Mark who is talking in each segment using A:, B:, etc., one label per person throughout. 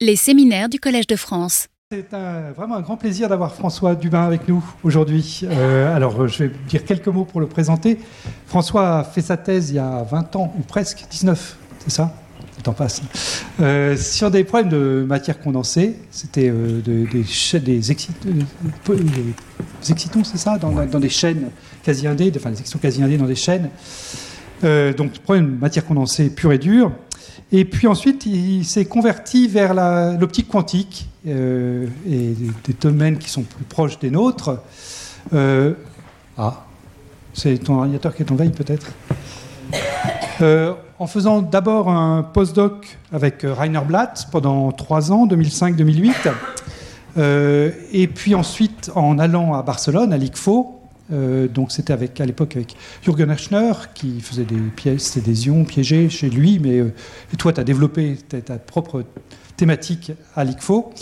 A: Les séminaires du Collège de France.
B: C'est vraiment un grand plaisir d'avoir François Dubin avec nous aujourd'hui. Euh, alors, je vais dire quelques mots pour le présenter. François a fait sa thèse il y a 20 ans, ou presque, 19, c'est ça? Le temps passe. Euh, sur des problèmes de matière condensée. C'était euh, des, des, excitons, c'est ça? Dans, des chaînes quasi-indées, enfin des excitons quasi-indés dans des chaînes. donc, problème de matière condensée pure et dure. Et puis ensuite, il s'est converti vers l'optique quantique euh, et des, domaines qui sont plus proches des nôtres. Euh, ah, c'est ton ordinateur qui est en veille peut-être euh, En faisant d'abord un postdoc avec Rainer Blatt pendant trois ans, 2005-2008. et puis ensuite, en allant à Barcelone, à l'ICFO, euh, donc c'était avec à l'époque avec Jürgen Herschner qui faisait des pièces, des ions piégés chez lui, mais euh, et toi tu as développé ta, propre thématique à l'ICFO.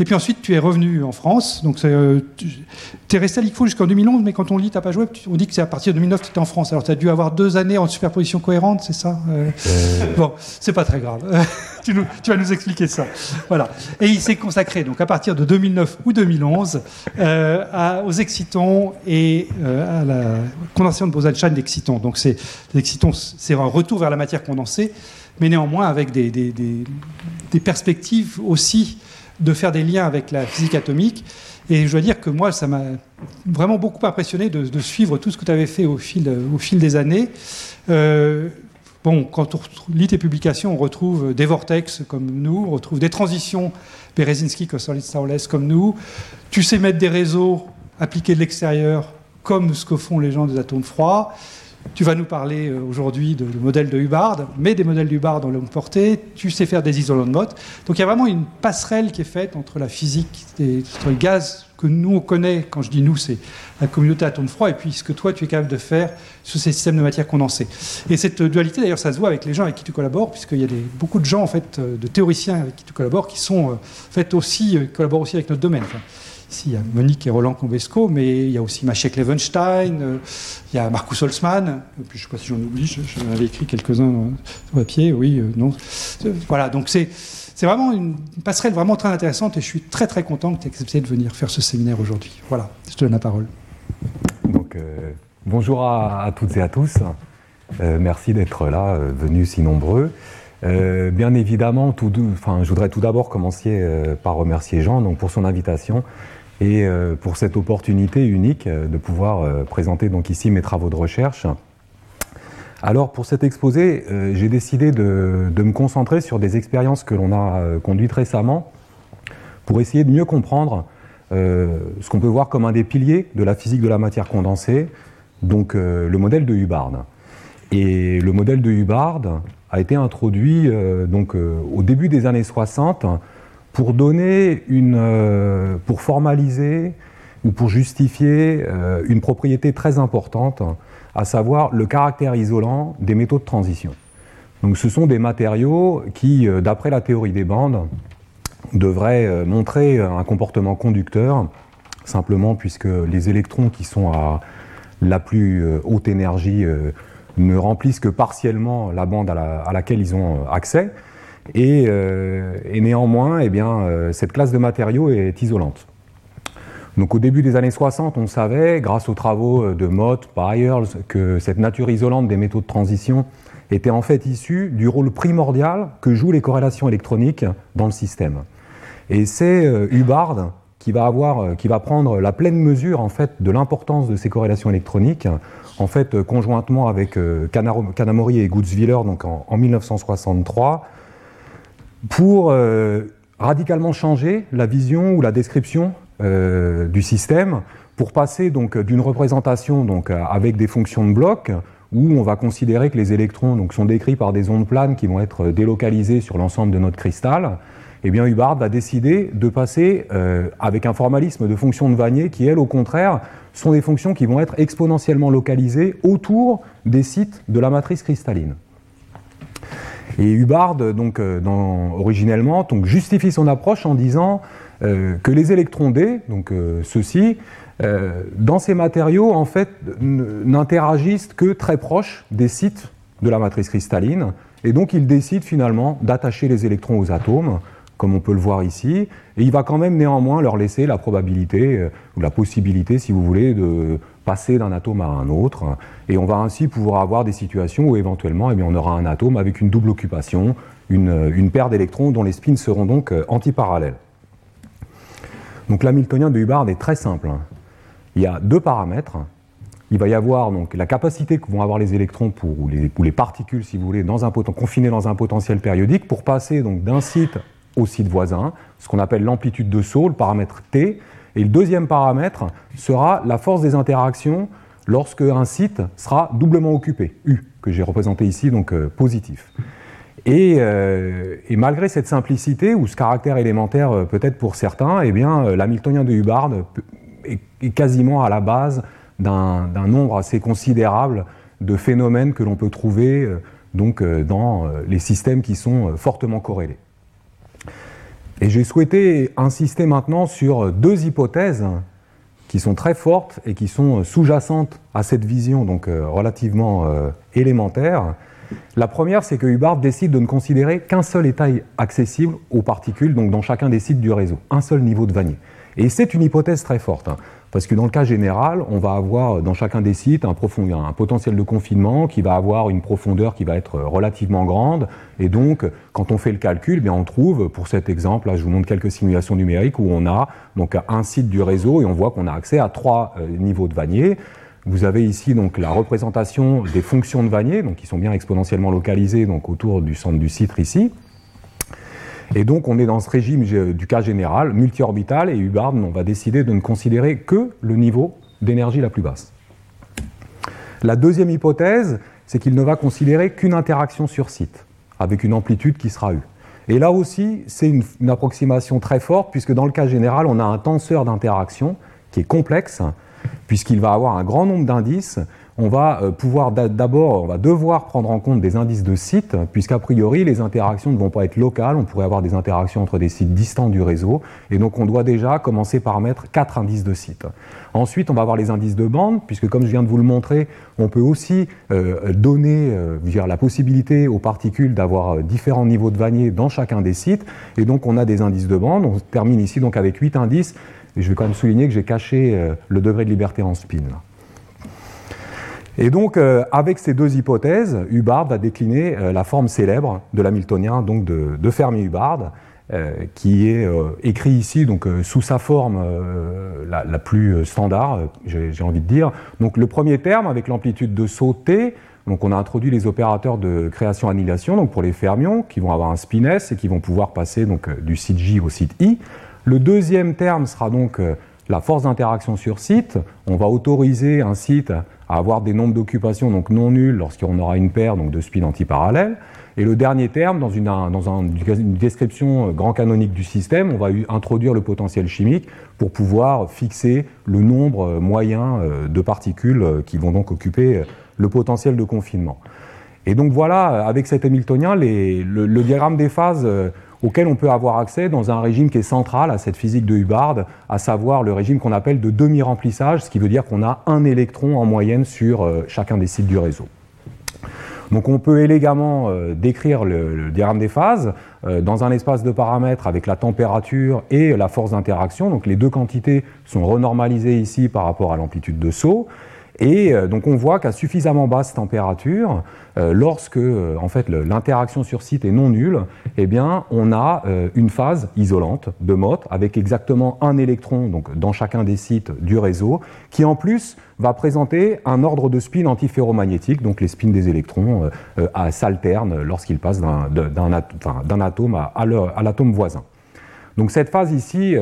B: Et puis ensuite, tu es revenu en France. Donc, euh, tu es resté à l'ICFO jusqu'en 2011, mais quand on lit, n'as pas joué. On dit que c'est à partir de 2009 que tu étais en France. Alors, tu as dû avoir deux années en superposition cohérente, c'est ça euh... euh. Bon, c'est pas très grave. tu, tu, vas nous expliquer ça. Voilà. Et il s'est consacré, donc, à partir de 2009 ou 2011, euh, aux excitons et à la condensation de Bose-Einstein d'excitons. Donc, c'est, excitons, c'est un retour vers la matière condensée, mais néanmoins avec des, des, des, des perspectives aussi de faire des liens avec la physique atomique. Et je dois dire que moi, ça m'a vraiment beaucoup impressionné de, suivre tout ce que tu avais fait au fil, des années. Euh, bon, quand on lit tes publications, on retrouve des vortex comme nous, on retrouve des transitions Berezinski, Starless comme nous. Tu sais mettre des réseaux appliqués de l'extérieur comme ce que font les gens des atomes froids. Tu vas nous parler euh, aujourd'hui de, modèles de Hubbard, mais des modèles de Hubbard en longue portée. Tu sais faire des isolants de Mott. Donc il y a vraiment une passerelle qui est faite entre la physique, et, entre le gaz que nous on connaît, quand je dis nous, c'est la communauté atome froid, et puis ce que toi tu es capable de faire sur ces systèmes de matière condensée. Et cette dualité, d'ailleurs, ça se voit avec les gens avec qui tu collabores, puisqu'il y a beaucoup de gens, en fait, euh, de théoriciens avec qui tu collabores, qui sont, euh, fait, aussi, collaborent aussi avec notre domaine il y a Monique et Roland Convesco, mais il y a aussi Maciek Levenstein, euh, il y a Marcus Holzmann, puis je ne sais pas si j'en oublie, j'en avais écrit quelques-uns sur papier, oui, euh, non. Voilà, donc c'est. C'est vraiment une passerelle vraiment très intéressante et je suis très très content que tu aies accepté de venir faire ce séminaire aujourd'hui. Voilà, je te donne la parole.
C: Donc, euh, bonjour à, toutes et à tous. merci d'être là, venus si nombreux. bien évidemment, je voudrais tout d'abord commencer par remercier Jean donc, pour son invitation et euh, pour cette opportunité unique euh, de pouvoir euh, présenter donc ici mes travaux de recherche. Alors pour cet exposé, j'ai décidé de, me concentrer sur des expériences que l'on a conduites récemment pour essayer de mieux comprendre ce qu'on peut voir comme un des piliers de la physique de la matière condensée, donc le modèle de Hubbard. Et le modèle de Hubbard a été introduit donc, au début des années 60 pour donner une, euh, pour formaliser ou pour justifier euh, une propriété très importante, à savoir le caractère isolant des métaux de transition. Donc ce sont des matériaux qui, euh, d'après la théorie des bandes, devraient montrer un comportement conducteur, simplement puisque les électrons qui sont à la plus haute énergie ne remplissent que partiellement la bande à laquelle ils ont accès. Euh, et, néanmoins, eh bien, euh, cette classe de matériaux est isolante. Donc au début des années 60, on savait, grâce aux travaux euh, de Mott, Byers, que cette nature isolante des métaux de transition était en fait issue du rôle primordial que jouent les corrélations électroniques dans le système. Et c'est Hubbard qui va, avoir, qui va prendre la pleine mesure en fait, de l'importance de ces corrélations électroniques, en fait, conjointement avec Kanamori et Gutzwiller donc en 1963, pour euh, radicalement changer la vision ou la description euh, du système, pour passer donc d'une représentation donc avec des fonctions de bloc où on va considérer que les électrons donc, sont décrits par des ondes planes qui vont être délocalisées sur l'ensemble de notre cristal, eh bien Hubbard va décider de passer euh, avec un formalisme de fonctions de Vanier qui, elles, au contraire, sont des fonctions qui vont être exponentiellement localisées autour des sites de la matrice cristalline. Et Hubbard, donc, euh, originellement, donc, justifie son approche en disant euh, que les électrons D, donc euh, ceux-ci, dans ces matériaux, en fait, n'interagissent que très proches des sites de la matrice cristalline, et donc il décide finalement d'attacher les électrons aux atomes comme on peut le voir ici, et il va quand même néanmoins leur laisser la probabilité, ou la possibilité, si vous voulez, de passer d'un atome à un autre, et on va ainsi pouvoir avoir des situations où éventuellement eh on aura un atome avec une double occupation, une, une paire d'électrons dont les spins seront donc euh, antiparallèles. Donc l'hamiltonien de Hubbard est très simple. hein. Il y a deux paramètres. Il va y avoir donc la capacité que vont avoir les électrons pour, ou, les, particules, si vous voulez, dans confinées dans un potentiel périodique pour passer d'un site au site voisin, ce qu'on appelle l'amplitude de saut, le paramètre T. Et le deuxième paramètre sera la force des interactions lorsque un site sera doublement occupé, U, que j'ai représenté ici, donc euh, positif. Et, euh, et malgré cette simplicité, ou ce caractère élémentaire euh, peut-être pour certains, eh bien, l'hamiltonien de Hubbard est, est quasiment à la base d'un nombre assez considérable de phénomènes que l'on peut trouver donc, dans les systèmes qui sont fortement corrélés. Et j'ai souhaité insister maintenant sur deux hypothèses qui sont très fortes et qui sont sous-jacentes à cette vision donc euh, relativement euh, élémentaire. La première, c'est que Hubbard décide de ne considérer qu'un seul état accessible aux particules, donc dans chacun des sites du réseau, un seul niveau de Vanier. Et c'est une hypothèse très forte, hein, parce que dans le cas général, on va avoir dans chacun des sites un, potentiel de confinement qui va avoir une profondeur qui va être relativement grande, et donc quand on fait le calcul, eh bien, on trouve, pour cet exemple, là je vous montre quelques simulations numériques où on a donc un site du réseau et on voit qu'on a accès à trois euh, niveaux de Vanier. Vous avez ici donc la représentation des fonctions de Vanier, donc qui sont bien exponentiellement localisées donc autour du centre du site ici. Et donc on est dans ce régime du cas général, multi-orbital, et Hubbard on va décider de ne considérer que le niveau d'énergie la plus basse. La deuxième hypothèse, c'est qu'il ne va considérer qu'une interaction sur site, avec une amplitude qui sera U. Et là aussi, c'est une approximation très forte, puisque dans le cas général, on a un tenseur d'interaction qui est complexe, puisqu'il va avoir un grand nombre d'indices. On va euh, pouvoir d'a- d'abord, on va devoir prendre en compte des indices de sites, puisqu'a priori, les interactions ne vont pas être locales. On pourrait avoir des interactions entre des sites distants du réseau. Et donc, on doit déjà commencer par mettre quatre indices de sites. Ensuite, on va avoir les indices de bande, puisque comme je viens de vous le montrer, on peut aussi euh, donner euh, dire, la possibilité aux particules d'avoir différents niveaux de Vanier dans chacun des sites. Et donc, on a des indices de bande. On termine ici donc avec huit indices. Et je vais quand même souligner que j'ai caché le degré de liberté en spin. Et donc, euh, avec ces deux hypothèses, Hubbard va décliner euh, la forme célèbre de l'hamiltonien, donc de, de Fermi-Hubbard, euh, qui est écrit ici donc, sous sa forme la, plus standard, j'ai envie de dire. Donc, le premier terme, avec l'amplitude de saut T, donc on a introduit les opérateurs de création-annihilation donc pour les fermions, qui vont avoir un spin S et qui vont pouvoir passer donc, du site J au site I. Le deuxième terme sera donc la force d'interaction sur site. On va autoriser un site avoir des nombres d'occupations donc non nuls lorsqu'on aura une paire donc de spins antiparallèles. Et le dernier terme, dans une, un- dans un- une description euh, grand canonique du système, on va introduire le potentiel chimique pour pouvoir fixer le nombre euh, moyen euh, de particules qui vont donc occuper le potentiel de confinement. Et donc voilà, avec cet Hamiltonien, le, diagramme des phases auquel on peut avoir accès dans un régime qui est central à cette physique de Hubbard, à savoir le régime qu'on appelle de demi-remplissage, ce qui veut dire qu'on a un électron en moyenne sur euh, chacun des sites du réseau. Donc on peut élégamment euh, décrire le, diagramme des phases euh, dans un espace de paramètres avec la température et la force d'interaction. Donc les deux quantités sont renormalisées ici par rapport à l'amplitude de saut. Et euh, donc on voit qu'à suffisamment basse température, euh, lorsque euh, en fait l'interaction sur site est non nulle, eh bien on a une phase isolante de Mott avec exactement un électron donc dans chacun des sites du réseau, qui en plus va présenter un ordre de spin antiferromagnétique, donc les spins des électrons s'alternent lorsqu'ils passent d'un atome à, l'atome voisin. Donc cette phase ici,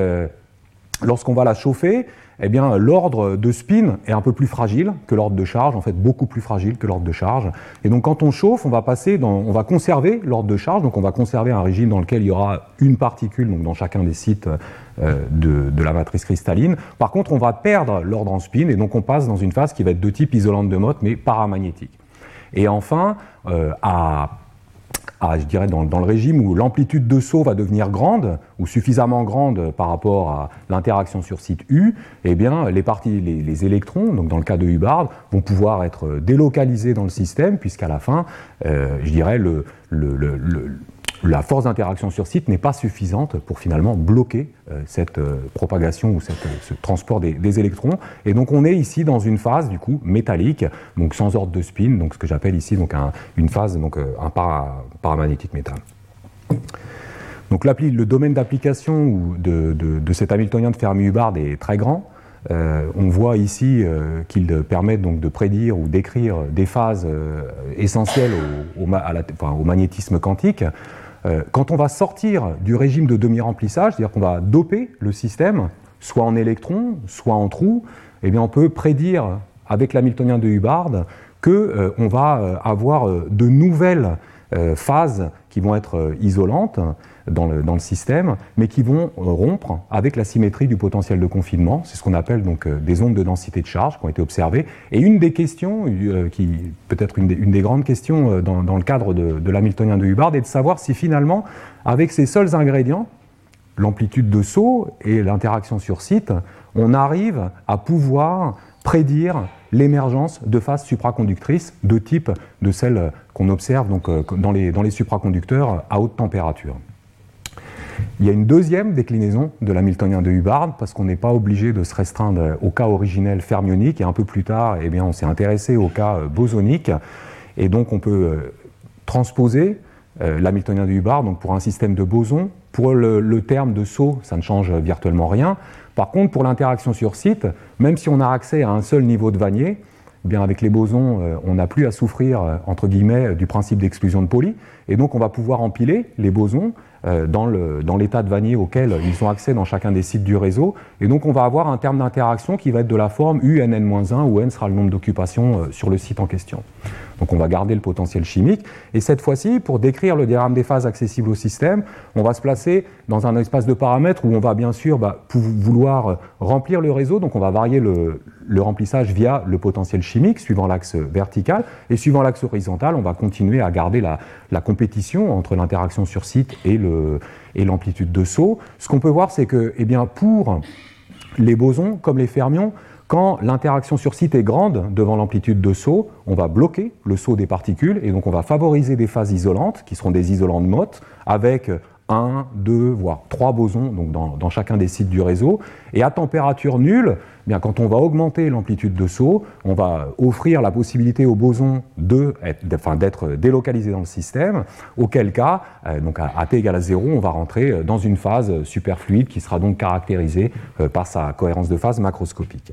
C: lorsqu'on va la chauffer, eh bien, l'ordre de spin est un peu plus fragile que l'ordre de charge, en fait beaucoup plus fragile que l'ordre de charge. Et donc quand on chauffe, on va passer on va conserver l'ordre de charge, donc on va conserver un régime dans lequel il y aura une particule donc dans chacun des sites euh, de, de la matrice cristalline. Par contre, on va perdre l'ordre en spin et donc on passe dans une phase qui va être de type isolante de Mott mais paramagnétique. Et enfin, euh, à à, je dirais, dans, dans le régime où l'amplitude de saut va devenir grande, ou suffisamment grande par rapport à l'interaction sur site U, eh bien, les, parties, les, électrons, donc dans le cas de Hubbard, vont pouvoir être délocalisés dans le système, puisqu'à la fin, euh, je dirais, le, le, le- la force d'interaction sur site n'est pas suffisante pour finalement bloquer cette propagation ou cette, ce transport des, électrons. Et donc on est ici dans une phase du coup métallique, donc sans ordre de spin, donc ce que j'appelle ici donc une phase, donc un paramagnétique métal. Donc le domaine d'application de, cet Hamiltonien de Fermi-Hubbard est très grand. Euh, on voit ici euh, qu'il permet donc de prédire ou d'écrire des phases euh, essentielles au, magnétisme quantique. Quand on va sortir du régime de demi-remplissage, c'est-à-dire qu'on va doper le système, soit en électrons, soit en trous, eh on peut prédire avec l'Hamiltonien de Hubbard qu'on va avoir de nouvelles phases qui vont être isolantes dans le, système, mais qui vont euh, rompre avec la symétrie du potentiel de confinement. C'est ce qu'on appelle donc euh, des ondes de densité de charge qui ont été observées. Et une des questions, euh, qui peut-être une, des grandes questions dans, dans le cadre de, de l'Hamiltonien de Hubbard, est de savoir si finalement, avec ces seuls ingrédients, l'amplitude de saut et l'interaction sur site, on arrive à pouvoir prédire l'émergence de phases supraconductrices de type de celles qu'on observe donc, dans, les, dans les supraconducteurs à haute température. Il y a une deuxième déclinaison de l'Hamiltonien de Hubbard, parce qu'on n'est pas obligé de se restreindre au cas originel fermionique, et un peu plus tard, eh bien, on s'est intéressé au cas euh, bosonique, et donc on peut euh, transposer euh, l'Hamiltonien de Hubbard donc pour un système de bosons. Pour le, terme de saut, ça ne change virtuellement rien. Par contre, pour l'interaction sur site, même si on a accès à un seul niveau de Vanier, eh bien avec les bosons, on n'a plus à souffrir, entre guillemets, du principe d'exclusion de Pauli, et donc on va pouvoir empiler les bosons dans l'état de Vanier auquel ils ont accès dans chacun des sites du réseau. Et donc on va avoir un terme d'interaction qui va être de la forme UNN-1, où n sera le nombre d'occupations euh, sur le site en question. Donc on va garder le potentiel chimique. Et cette fois-ci, pour décrire le diagramme des phases accessibles au système, on va se placer dans un espace de paramètres où on va bien sûr bah, vouloir remplir le réseau. Donc on va varier le, remplissage via le potentiel chimique suivant l'axe vertical. Et suivant l'axe horizontal, on va continuer à garder la, compétition entre l'interaction sur site et l'amplitude de saut. Ce qu'on peut voir, c'est que eh pour les bosons, comme les fermions, quand l'interaction sur site est grande devant l'amplitude de saut, on va bloquer le saut des particules et donc on va favoriser des phases isolantes qui seront des isolants de Mott avec un, deux, voire trois bosons donc dans, chacun des sites du réseau. Et à température nulle, eh bien quand on va augmenter l'amplitude de saut, on va offrir la possibilité aux bosons d'être délocalisés dans le système, auquel cas, euh, donc à, t égale à 0, on va rentrer dans une phase superfluide qui sera donc caractérisée euh, par sa cohérence de phase macroscopique.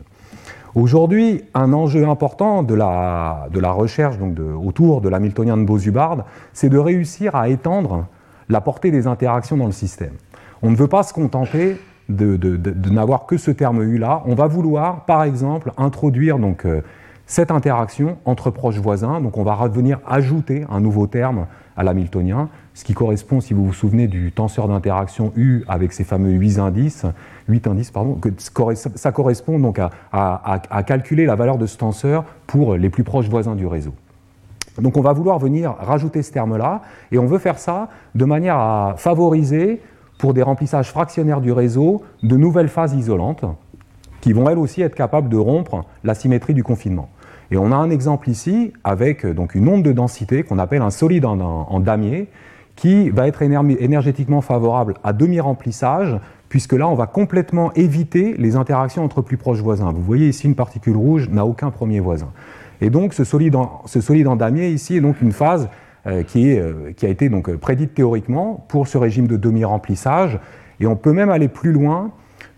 C: Aujourd'hui, un enjeu important de la, de la recherche donc autour de l'Hamiltonien de Bose-Hubbard, c'est de réussir à étendre la portée des interactions dans le système. On ne veut pas se contenter de, n'avoir que ce terme U là. On va vouloir, par exemple, introduire donc, euh, cette interaction entre proches voisins. Donc on va revenir ajouter un nouveau terme à l'hamiltonien, ce qui correspond, si vous vous souvenez, du tenseur d'interaction U avec ces fameux 8 indices, 8 indices pardon, que ça correspond donc à, calculer la valeur de ce tenseur pour les plus proches voisins du réseau. Donc on va vouloir venir rajouter ce terme-là, et on veut faire ça de manière à favoriser, pour des remplissages fractionnaires du réseau, de nouvelles phases isolantes, qui vont elles aussi être capables de rompre la symétrie du confinement. Et on a un exemple ici avec donc une onde de densité qu'on appelle un solide en, damier qui va être énergétiquement favorable à demi-remplissage, puisque là, on va complètement éviter les interactions entre plus proches voisins. Vous voyez ici, une particule rouge n'a aucun premier voisin. Et donc, ce solide en, solide damier, ici, est donc une phase euh, euh, qui, a été donc prédite théoriquement pour ce régime de demi-remplissage. Et on peut même aller plus loin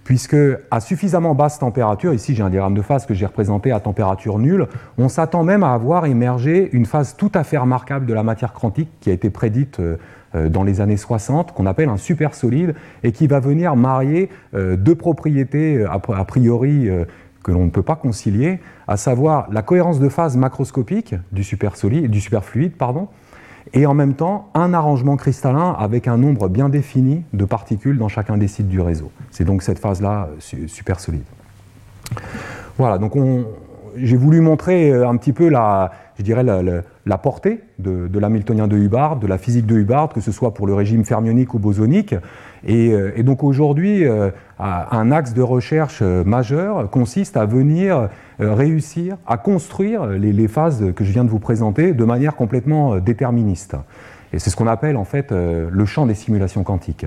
C: puisque à suffisamment basse température, ici j'ai un diagramme de phase que j'ai représenté à température nulle, on s'attend même à avoir émergé une phase tout à fait remarquable de la matière quantique qui a été prédite euh, euh, dans les années 60, qu'on appelle un supersolide, et qui va venir marier euh, deux propriétés a priori que l'on ne peut pas concilier, à savoir la cohérence de phase macroscopique du supersolide, du superfluide, pardon, et en même temps un arrangement cristallin avec un nombre bien défini de particules dans chacun des sites du réseau. C'est donc cette phase-là euh, super solide. Voilà, donc j'ai voulu montrer euh, un petit peu la, je dirais, la, portée de, de l'Hamiltonien de Hubbard, de la physique de Hubbard, que ce soit pour le régime fermionique ou bosonique. Et, euh, donc aujourd'hui, un axe de recherche majeur consiste à venir euh, réussir à construire les, phases que je viens de vous présenter de manière complètement euh, déterministe. Et c'est ce qu'on appelle en fait le champ des simulations quantiques.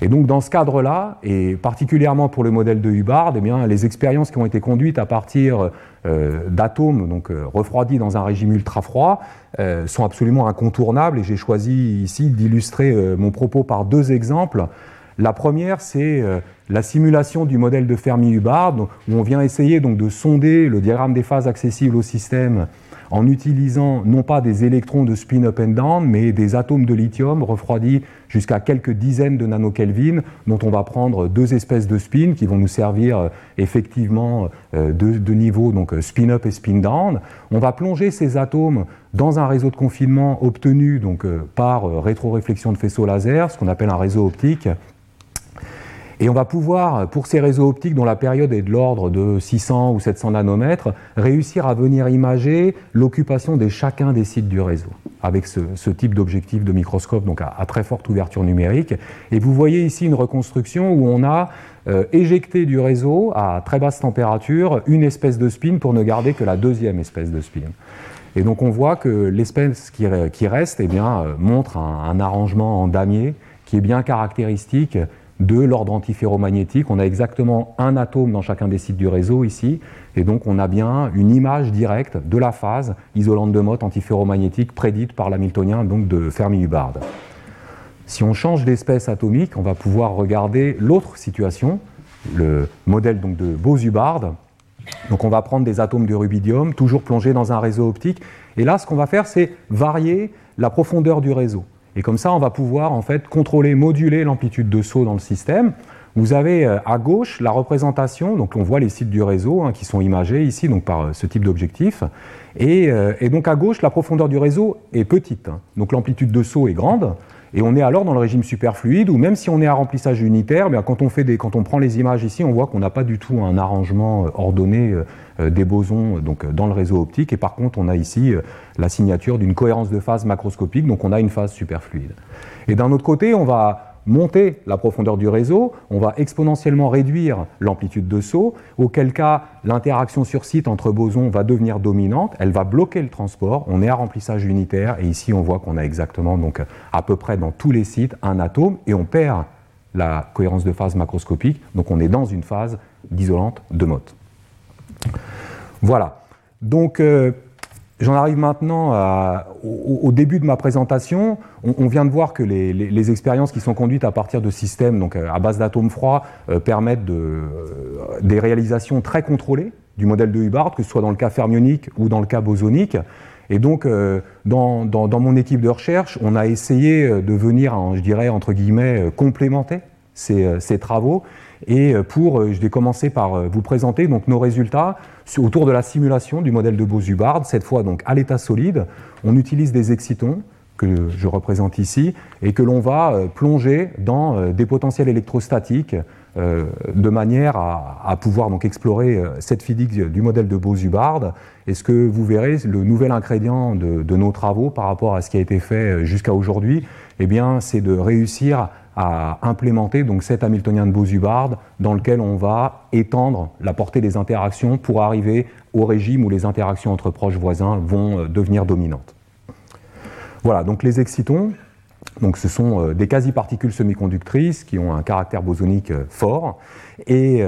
C: Et donc dans ce cadre-là, et particulièrement pour le modèle de Hubbard, eh bien, les expériences qui ont été conduites à partir d'atomes donc refroidis dans un régime ultra froid sont absolument incontournables. Et j'ai choisi ici d'illustrer mon propos par deux exemples. La première, c'est euh, la simulation du modèle de Fermi-Hubbard, où on vient essayer donc de sonder le diagramme des phases accessibles au système en utilisant non pas des électrons de spin up and down, mais des atomes de lithium refroidis jusqu'à quelques dizaines de nanokelvin, dont on va prendre deux espèces de spin qui vont nous servir euh, effectivement euh, de, niveau donc spin up et spin down. On va plonger ces atomes dans un réseau de confinement obtenu donc par rétroréflexion de faisceau laser, ce qu'on appelle un réseau optique, et on va pouvoir, pour ces réseaux optiques dont la période est de l'ordre de 600 ou 700 nanomètres, réussir à venir imager l'occupation de chacun des sites du réseau, avec ce, type d'objectif de microscope, donc à, très forte ouverture numérique. Et vous voyez ici une reconstruction où on a euh, éjecté du réseau à très basse température une espèce de spin pour ne garder que la deuxième espèce de spin. Et donc on voit que l'espèce qui, reste eh bien, euh, montre un, un arrangement en damier qui est bien caractéristique de l'ordre antiferromagnétique. On a exactement un atome dans chacun des sites du réseau ici, et donc on a bien une image directe de la phase isolante de Mott antiferromagnétique prédite par l'hamiltonien donc de Fermi-Hubbard. Si on change d'espèce atomique, on va pouvoir regarder l'autre situation, le modèle donc de Bose-Hubbard. Donc on va prendre des atomes de rubidium, toujours plongés dans un réseau optique, et là ce qu'on va faire c'est varier la profondeur du réseau. Et comme ça, on va pouvoir en fait contrôler, moduler l'amplitude de saut dans le système. Vous avez euh, à gauche la représentation, donc on voit les sites du réseau hein, qui sont imagés ici donc par euh, ce type d'objectif. Euh, et, donc à gauche, la profondeur du réseau est petite, hein. donc l'amplitude de saut est grande. Et on est alors dans le régime superfluide où même si on est à remplissage unitaire, bien, quand, on quand on prend les images ici, on voit qu'on n'a pas du tout un arrangement ordonné des bosons donc, dans le réseau optique. Et par contre, on a ici la signature d'une cohérence de phase macroscopique, donc on a une phase superfluide. Et d'un autre côté, on va monter la profondeur du réseau, on va exponentiellement réduire l'amplitude de saut, auquel cas l'interaction sur site entre bosons va devenir dominante, elle va bloquer le transport, on est à remplissage unitaire, et ici on voit qu'on a exactement, donc à peu près dans tous les sites, un atome, et on perd la cohérence de phase macroscopique, donc on est dans une phase d'isolante de Mott. Voilà. Donc, euh, J'en arrive maintenant au, début de ma présentation. On, vient de voir que les, expériences qui sont conduites à partir de systèmes donc à base d'atomes froids euh, permettent euh, des réalisations très contrôlées du modèle de Hubbard, que ce soit dans le cas fermionique ou dans le cas bosonique. Et donc, euh, dans, mon équipe de recherche, on a essayé de venir, je dirais, entre guillemets, complémenter ces travaux et euh, pour, euh, je vais commencer par euh, vous présenter donc nos résultats autour de la simulation du modèle de Bose-Hubbard, cette fois donc à l'état solide. On utilise des excitons que je représente ici et que l'on va plonger dans des potentiels électrostatiques de manière à, pouvoir donc explorer cette physique du modèle de Bose-Hubbard. Et ce que vous verrez, le nouvel ingrédient de, de, nos travaux par rapport à ce qui a été fait jusqu'à aujourd'hui, eh bien, c'est de réussir à implémenter donc cet Hamiltonien de Bose-Hubbard dans lequel on va étendre la portée des interactions pour arriver au régime où les interactions entre proches voisins vont euh, devenir dominantes. Voilà, donc les excitons, donc ce sont euh, des quasi-particules semi-conductrices qui ont un caractère bosonique euh, fort. Et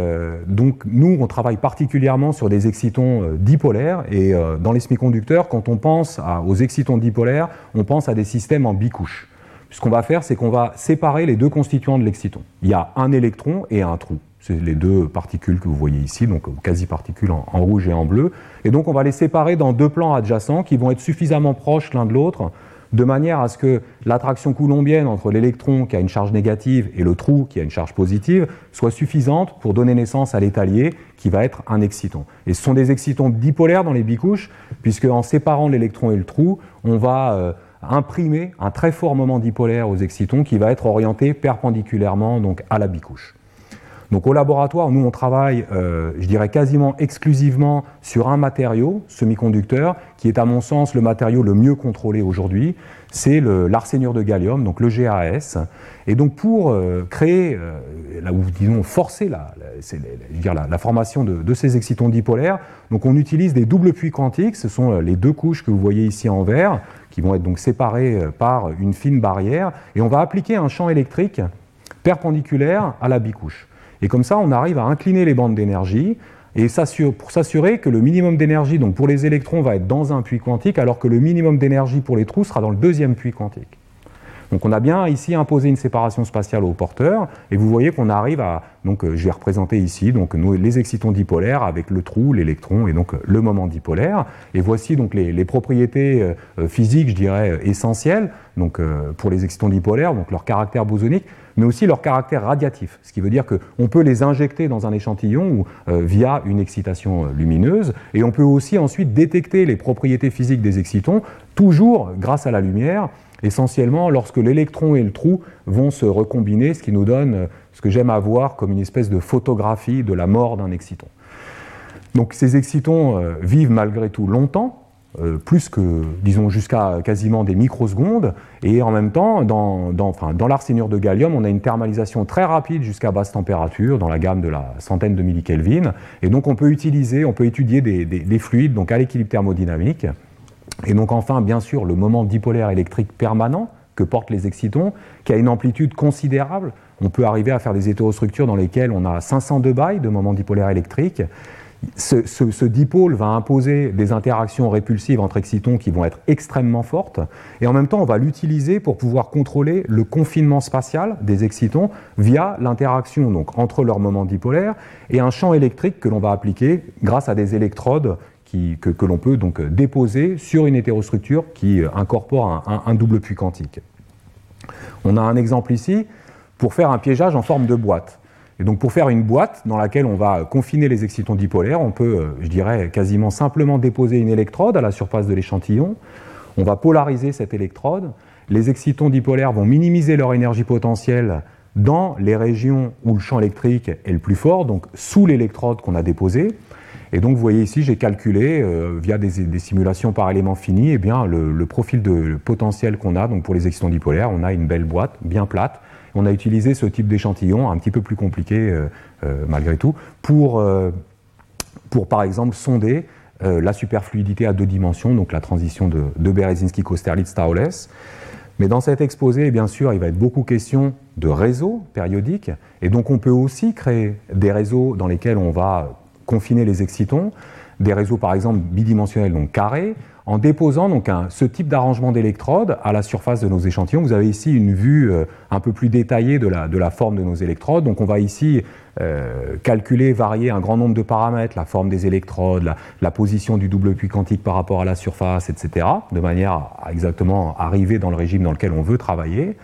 C: donc nous, on travaille particulièrement sur des excitons dipolaires. Et dans les semi-conducteurs, quand on pense aux excitons dipolaires, on pense à des systèmes en bicouche. Ce qu'on va faire, c'est qu'on va séparer les deux constituants de l'exciton. Il y a un électron et un trou. C'est les deux particules que vous voyez ici, donc quasi-particules en, rouge et en bleu. Et donc on va les séparer dans deux plans adjacents qui vont être suffisamment proches l'un de l'autre, de manière à ce que l'attraction coulombienne entre l'électron qui a une charge négative et le trou qui a une charge positive soit suffisante pour donner naissance à l'étalier qui va être un exciton. Et ce sont des excitons dipolaires dans les bicouches, puisque en séparant l'électron et le trou, on va euh, imprimer un très fort moment dipolaire aux excitons qui va être orienté perpendiculairement donc, à la bicouche. Donc au laboratoire, nous on travaille, euh, je dirais quasiment exclusivement sur un matériau semi-conducteur qui est à mon sens le matériau le mieux contrôlé aujourd'hui, c'est l'arsénure de gallium, donc le GAS. Et donc pour euh, créer, euh, là où disons forcer c'est la, formation de, ces excitons dipolaires. Donc on utilise des doubles puits quantiques, ce sont les deux couches que vous voyez ici en vert, qui vont être donc séparées par une fine barrière, et on va appliquer un champ électrique perpendiculaire à la bicouche. Et comme ça, on arrive à incliner les bandes d'énergie, et pour s'assurer que le minimum d'énergie pour les électrons va être dans un puits quantique, alors que le minimum d'énergie pour les trous sera dans le deuxième puits quantique. Donc on a bien ici imposé une séparation spatiale au porteur, et vous voyez qu'on arrive à, donc euh, je vais représenter ici donc les excitons dipolaires avec le trou, l'électron et donc euh, le moment dipolaire. Et voici donc les, propriétés euh, physiques, je dirais, essentielles donc, pour les excitons dipolaires, donc leur caractère bosonique mais aussi leur caractère radiatif, ce qui veut dire qu'on peut les injecter dans un échantillon via une excitation lumineuse, et on peut aussi ensuite détecter les propriétés physiques des excitons, toujours grâce à la lumière, essentiellement lorsque l'électron et le trou vont se recombiner, ce qui nous donne euh, ce que j'aime avoir comme une espèce de photographie de la mort d'un exciton. Donc ces excitons euh, vivent malgré tout longtemps, euh, plus que, disons, jusqu'à quasiment des microsecondes, et en même temps, dans, dans, l'arsénure de gallium, on a une thermalisation très rapide jusqu'à basse température, dans la gamme de la centaine de millikelvin, et donc on peut utiliser, on peut étudier des, des fluides donc à l'équilibre thermodynamique, et donc enfin, bien sûr, le moment dipolaire électrique permanent que portent les excitons, qui a une amplitude considérable. On peut arriver à faire des hétérostructures dans lesquelles on a 502 bails de moment dipolaire électrique. Ce, dipôle va imposer des interactions répulsives entre excitons qui vont être extrêmement fortes, et en même temps, on va l'utiliser pour pouvoir contrôler le confinement spatial des excitons via l'interaction donc entre leurs moments dipolaires et un champ électrique que l'on va appliquer grâce à des électrodes que, l'on peut donc déposer sur une hétérostructure qui incorpore un, double puits quantique. On a un exemple ici pour faire un piégeage en forme de boîte. Et donc pour faire une boîte dans laquelle on va confiner les excitons dipolaires, on peut, euh, je dirais, quasiment simplement déposer une électrode à la surface de l'échantillon. On va polariser cette électrode. Les excitons dipolaires vont minimiser leur énergie potentielle dans les régions où le champ électrique est le plus fort, donc sous l'électrode qu'on a déposée. Et donc, vous voyez ici, j'ai calculé, euh, via des, simulations par éléments finis, eh bien, le, profil de potentiel qu'on a donc pour les excitons dipolaires. On a une belle boîte, bien plate. On a utilisé ce type d'échantillon, un petit peu plus compliqué euh, euh, malgré tout, pour, pour, par exemple, sonder la superfluidité à deux dimensions, donc la transition de, de Berezinski-Kosterlitz-Taules. Mais dans cet exposé, bien sûr, il va être beaucoup question de réseaux périodiques, et donc on peut aussi créer des réseaux dans lesquels on va confiner les excitons, des réseaux par exemple bidimensionnels, donc carrés, en déposant donc ce type d'arrangement d'électrodes à la surface de nos échantillons. Vous avez ici une vue euh, un peu plus détaillée de la, la forme de nos électrodes. Donc on va ici euh, calculer, varier un grand nombre de paramètres, la forme des électrodes, la, position du double puits quantique par rapport à la surface, etc., de manière à exactement arriver dans le régime dans lequel on veut travailler.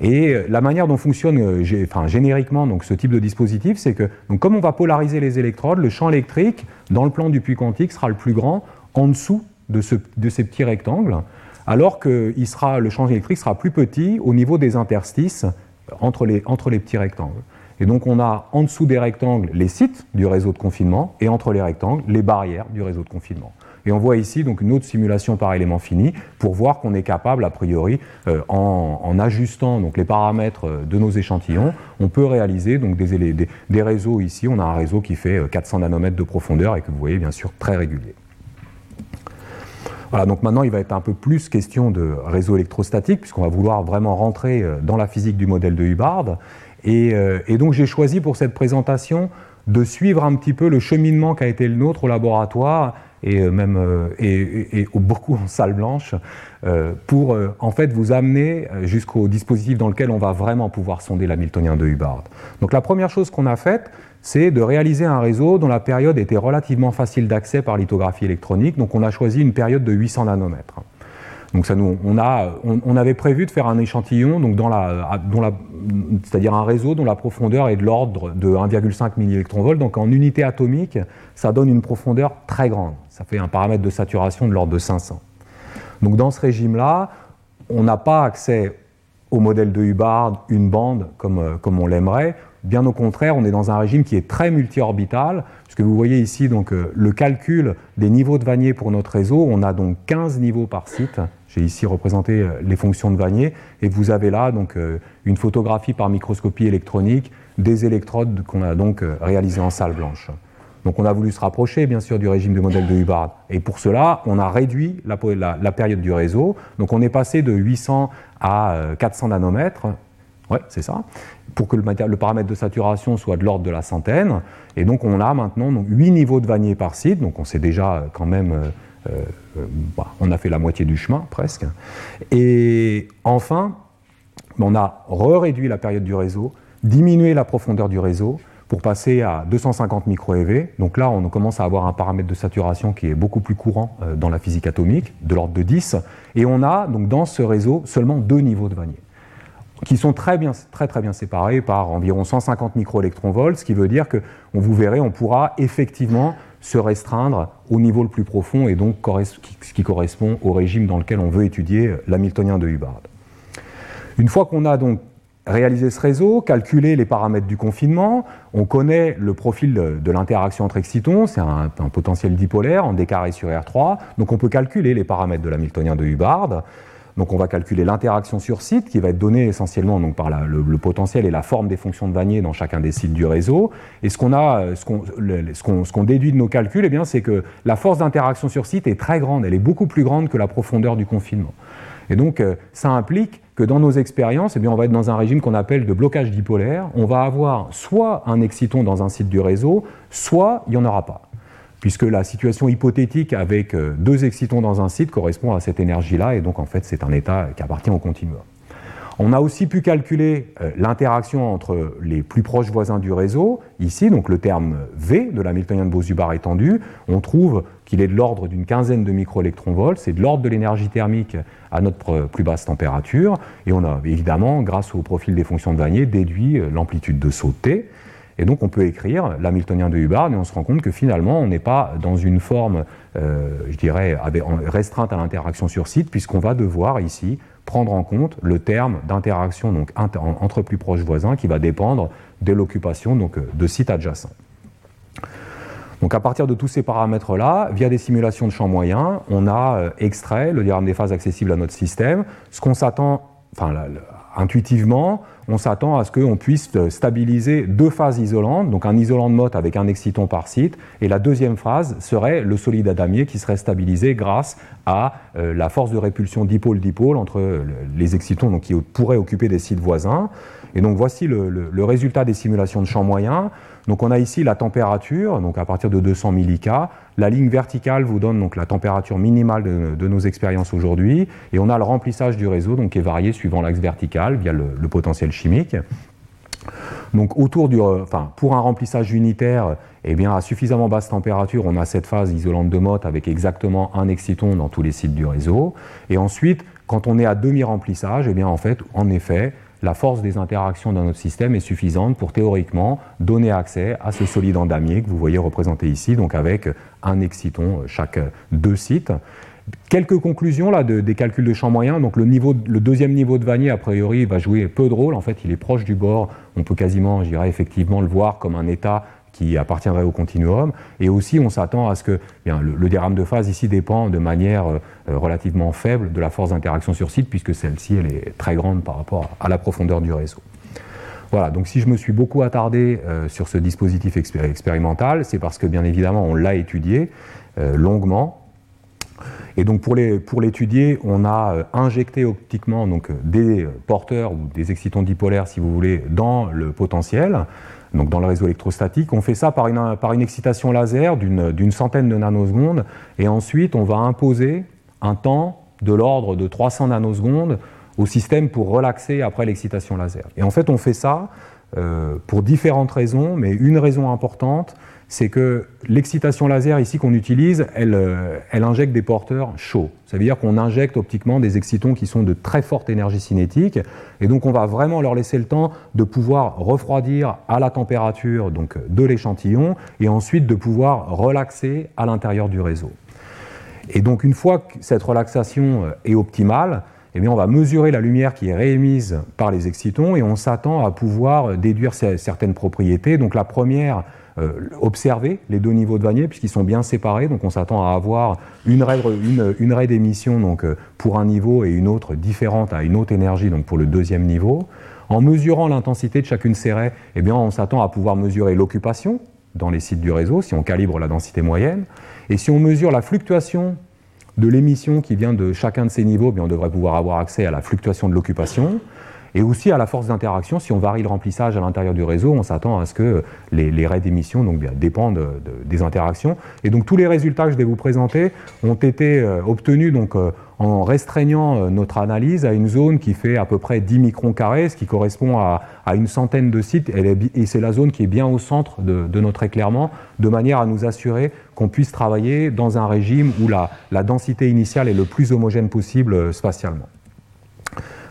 C: Et la manière dont fonctionne euh, enfin, génériquement donc, ce type de dispositif, c'est que donc, comme on va polariser les électrodes, le champ électrique dans le plan du puits quantique sera le plus grand en dessous de, ce, de ces petits rectangles, alors que sera, le champ électrique sera plus petit au niveau des interstices entre les, entre les petits rectangles. Et donc on a en dessous des rectangles les sites du réseau de confinement et entre les rectangles les barrières du réseau de confinement. Et on voit ici donc une autre simulation par élément fini pour voir qu'on est capable, a priori, euh, en, ajustant donc les paramètres euh, de nos échantillons, on peut réaliser donc des, réseaux ici. On a un réseau qui fait 400 euh, nanomètres de profondeur et que vous voyez bien sûr très régulier. Voilà, donc maintenant il va être un peu plus question de réseau électrostatique, puisqu'on va vouloir vraiment rentrer dans la physique du modèle de Hubbard. Et, et donc j'ai choisi pour cette présentation de suivre un petit peu le cheminement qui a été le nôtre au laboratoire et euh, même euh, beaucoup en salle blanche euh, pour en fait vous amener jusqu'au dispositif dans lequel on va vraiment pouvoir sonder l'hamiltonien de Hubbard. Donc la première chose qu'on a faite, c'est de réaliser un réseau dont la période était relativement facile d'accès par lithographie électronique. Donc on a choisi une période de 800 nanomètres. Donc ça on, avait prévu de faire un échantillon, c'est-à-dire un réseau dont la profondeur est de l'ordre de 1,5 milliélectronvolts. Donc en unité atomique, ça donne une profondeur très grande. Ça fait un paramètre de saturation de l'ordre de 500. Donc dans ce régime-là, on n'a pas accès au modèle de Hubbard, une bande comme, euh, comme on l'aimerait. Bien au contraire, on est dans un régime qui est très multi-orbital, puisque vous voyez ici donc, euh, le calcul des niveaux de Vanier pour notre réseau. On a donc 15 niveaux par site. J'ai ici représenté euh, les fonctions de Vanier, et vous avez là donc, une photographie par microscopie électronique des électrodes qu'on a donc euh, réalisées en salle blanche. Donc on a voulu se rapprocher bien sûr du régime de modèle de Hubbard. Et pour cela, on a réduit la, période du réseau. Donc on est passé de 800 à 400 nanomètres. Ouais, c'est ça. Pour que le, paramètre de saturation soit de l'ordre de la centaine. Et donc on a maintenant donc, 8 niveaux de Vanier par site. Donc on sait déjà quand même euh, euh, bah, on a fait la moitié du chemin presque. Et enfin, on a réduit la période du réseau, diminué la profondeur du réseau pour passer à 250 microeV. Donc là, on commence à avoir un paramètre de saturation qui est beaucoup plus courant euh, dans la physique atomique, de l'ordre de 10. Et on a donc dans ce réseau seulement deux niveaux de Vanier qui sont très, bien, très, très bien séparés par environ 150 microélectronvolts, ce qui veut dire que, vous verrez, on pourra effectivement se restreindre au niveau le plus profond et donc ce qui correspond au régime dans lequel on veut étudier l'hamiltonien de Hubbard. Une fois qu'on a donc réalisé ce réseau, calculé les paramètres du confinement, on connaît le profil de, l'interaction entre excitons, c'est un, potentiel dipolaire en d sur R3, donc on peut calculer les paramètres de l'hamiltonien de Hubbard. Donc on va calculer l'interaction sur site qui va être donnée essentiellement donc, par le, potentiel et la forme des fonctions de Vanier dans chacun des sites du réseau. Et ce qu'on a, ce qu'on, déduit de nos calculs, eh c'est que la force d'interaction sur site est très grande. Elle est beaucoup plus grande que la profondeur du confinement. Et donc euh, ça implique que dans nos expériences, eh on va être dans un régime qu'on appelle de blocage dipolaire. On va avoir soit un exciton dans un site du réseau, soit il n'y en aura pas puisque la situation hypothétique avec euh, deux excitons dans un site correspond à cette énergie-là, et donc en fait c'est un état qui appartient au continuum. On a aussi pu calculer euh, l'interaction entre les plus proches voisins du réseau. Ici, donc le terme V de l'Hamiltonien de Bose-Hubbard étendu, on trouve qu'il est de l'ordre d'une quinzaine de microélectronvolts, c'est de l'ordre de l'énergie thermique à notre plus basse température, et on a évidemment, grâce au profil des fonctions de Vanier, déduit euh, l'amplitude de saut. Et donc on peut écrire l'Hamiltonien de Hubbard et on se rend compte que finalement on n'est pas dans une forme, euh, je dirais, restreinte à l'interaction sur site, puisqu'on va devoir ici prendre en compte le terme d'interaction entre plus proches voisins qui va dépendre de l'occupation donc de sites adjacents. Donc à partir de tous ces paramètres-là, via des simulations de champs moyens, on a euh, extrait le diagramme des phases accessibles à notre système. Ce qu'on s'attend, enfin intuitivement, on s'attend à ce qu'on puisse stabiliser deux phases isolantes, donc un isolant de Mott avec un exciton par site, et la deuxième phase serait le solide adamier qui serait stabilisé grâce à euh, la force de répulsion dipôle-dipôle entre les excitons qui pourraient occuper des sites voisins. Et donc voici le, résultat des simulations de champ moyen. Donc on a ici la température, donc à partir de 200 millK. La ligne verticale vous donne donc la température minimale de, nos expériences aujourd'hui. Et on a le remplissage du réseau donc, qui est varié suivant l'axe vertical via le, potentiel chimique. Donc autour du, euh, enfin, pour un remplissage unitaire, eh bien, à suffisamment basse température, on a cette phase isolante de Mott avec exactement un exciton dans tous les sites du réseau. Et ensuite, quand on est à demi-remplissage, eh bien, en fait, en effet, la force des interactions dans notre système est suffisante pour théoriquement donner accès à ce solide en damier que vous voyez représenté ici, donc avec un exciton chaque deux sites. Quelques conclusions là des calculs de champ moyen. Donc le, deuxième niveau de Vanier, a priori, va jouer peu de rôle. En fait, il est proche du bord. On peut quasiment, je dirais, effectivement le voir comme un état qui appartiendrait au continuum. Et aussi, on s'attend à ce que bien, le, diagramme de phase ici dépend de manière euh, relativement faible de la force d'interaction sur site, puisque celle-ci, elle est très grande par rapport à la profondeur du réseau. Voilà, donc si je me suis beaucoup attardé euh, sur ce dispositif expérimental, c'est parce que bien évidemment on l'a étudié euh, longuement. Et donc pour l'étudier, on a injecté optiquement donc, des porteurs ou des excitons dipolaires, si vous voulez, dans le potentiel donc dans le réseau électrostatique. On fait ça par une, excitation laser d'une centaine de nanosecondes, et ensuite on va imposer un temps de l'ordre de 300 nanosecondes au système pour relaxer après l'excitation laser. Et en fait, on fait ça euh, pour différentes raisons, mais une raison importante, c'est que l'excitation laser ici qu'on utilise, euh, elle, injecte des porteurs chauds. Ça veut dire qu'on injecte optiquement des excitons qui sont de très forte énergie cinétique, et donc on va vraiment leur laisser le temps de pouvoir refroidir à la température donc, de l'échantillon, et ensuite de pouvoir relaxer à l'intérieur du réseau. Et donc une fois que cette relaxation euh, est optimale, eh on va mesurer la lumière qui est réémise par les excitons et on s'attend à pouvoir déduire certaines propriétés. Donc la première, euh, observer les deux niveaux de Vanier puisqu'ils sont bien séparés. Donc on s'attend à avoir une raie, d'émission donc, euh, pour un niveau et une autre différente à une autre énergie donc pour le deuxième niveau. En mesurant l'intensité de chacune de ces raies, eh bien, on s'attend à pouvoir mesurer l'occupation dans les sites du réseau, si on calibre la densité moyenne. Et si on mesure la fluctuation de l'émission qui vient de chacun de ces niveaux, bien, on devrait pouvoir avoir accès à la fluctuation de l'occupation et aussi à la force d'interaction. Si on varie le remplissage à l'intérieur du réseau, on s'attend à ce que les, les raies d'émission donc, dépendent des interactions. Et donc tous les résultats que je vais vous présenter ont été euh, obtenus donc, euh, en restreignant euh, notre analyse à une zone qui fait à peu près 10 microns carrés, ce qui correspond à, une centaine de sites, et c'est la zone qui est bien au centre de, notre éclairement, de manière à nous assurer qu'on puisse travailler dans un régime où la, densité initiale est le plus homogène possible spatialement.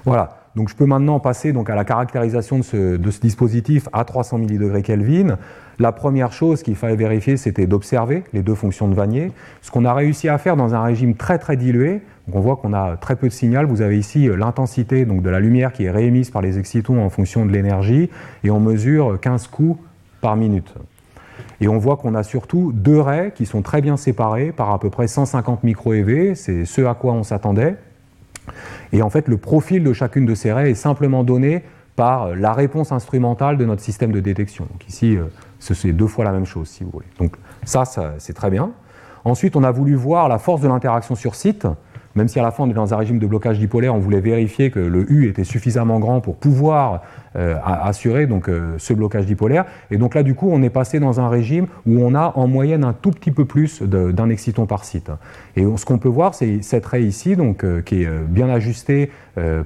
C: Voilà. Donc je peux maintenant passer donc à la caractérisation de ce, dispositif à 300 millidegrés Kelvin. La première chose qu'il fallait vérifier, c'était d'observer les deux fonctions de Vanier. Ce qu'on a réussi à faire dans un régime très très dilué, on voit qu'on a très peu de signal. Vous avez ici euh, l'intensité de la lumière qui est réémise par les excitons en fonction de l'énergie, et on mesure 15 coups par minute. Et on voit qu'on a surtout deux raies qui sont très bien séparées par à peu près 150 micro-EV, c'est ce à quoi on s'attendait. Et en fait, le profil de chacune de ces raies est simplement donné par la réponse instrumentale de notre système de détection. Donc ici, euh, c'est deux fois la même chose, si vous voulez. Donc ça, c'est très bien. Ensuite, on a voulu voir la force de l'interaction sur site. Même si à la fin on est dans un régime de blocage dipolaire, on voulait vérifier que le U était suffisamment grand pour pouvoir euh, assurer donc, euh, ce blocage dipolaire. Et donc là, du coup, on est passé dans un régime où on a en moyenne un tout petit peu plus d'un exciton par site. Et ce qu'on peut voir, c'est cette raie ici, donc, euh, qui est bien ajustée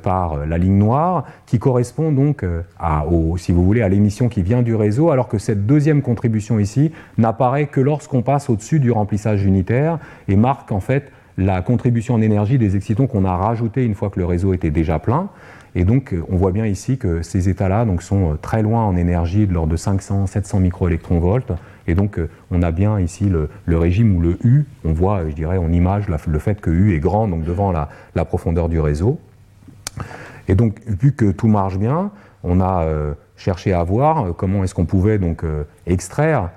C: par la ligne noire, qui correspond donc à, si vous voulez, à l'émission qui vient du réseau, alors que cette deuxième contribution ici n'apparaît que lorsqu'on passe au-dessus du remplissage unitaire et marque en fait la contribution en énergie des excitons qu'on a rajoutés une fois que le réseau était déjà plein. Et donc, euh, on voit bien ici que ces états-là sont euh, très loin en énergie de l'ordre de 500, 700 microélectronvolts. Et donc, euh, on a bien ici le, régime où le U, on voit, je dirais, en image le fait que U est grand, donc devant la, profondeur du réseau. Et donc, vu que tout marche bien, on a cherché à voir comment est-ce qu'on pouvait donc extraire,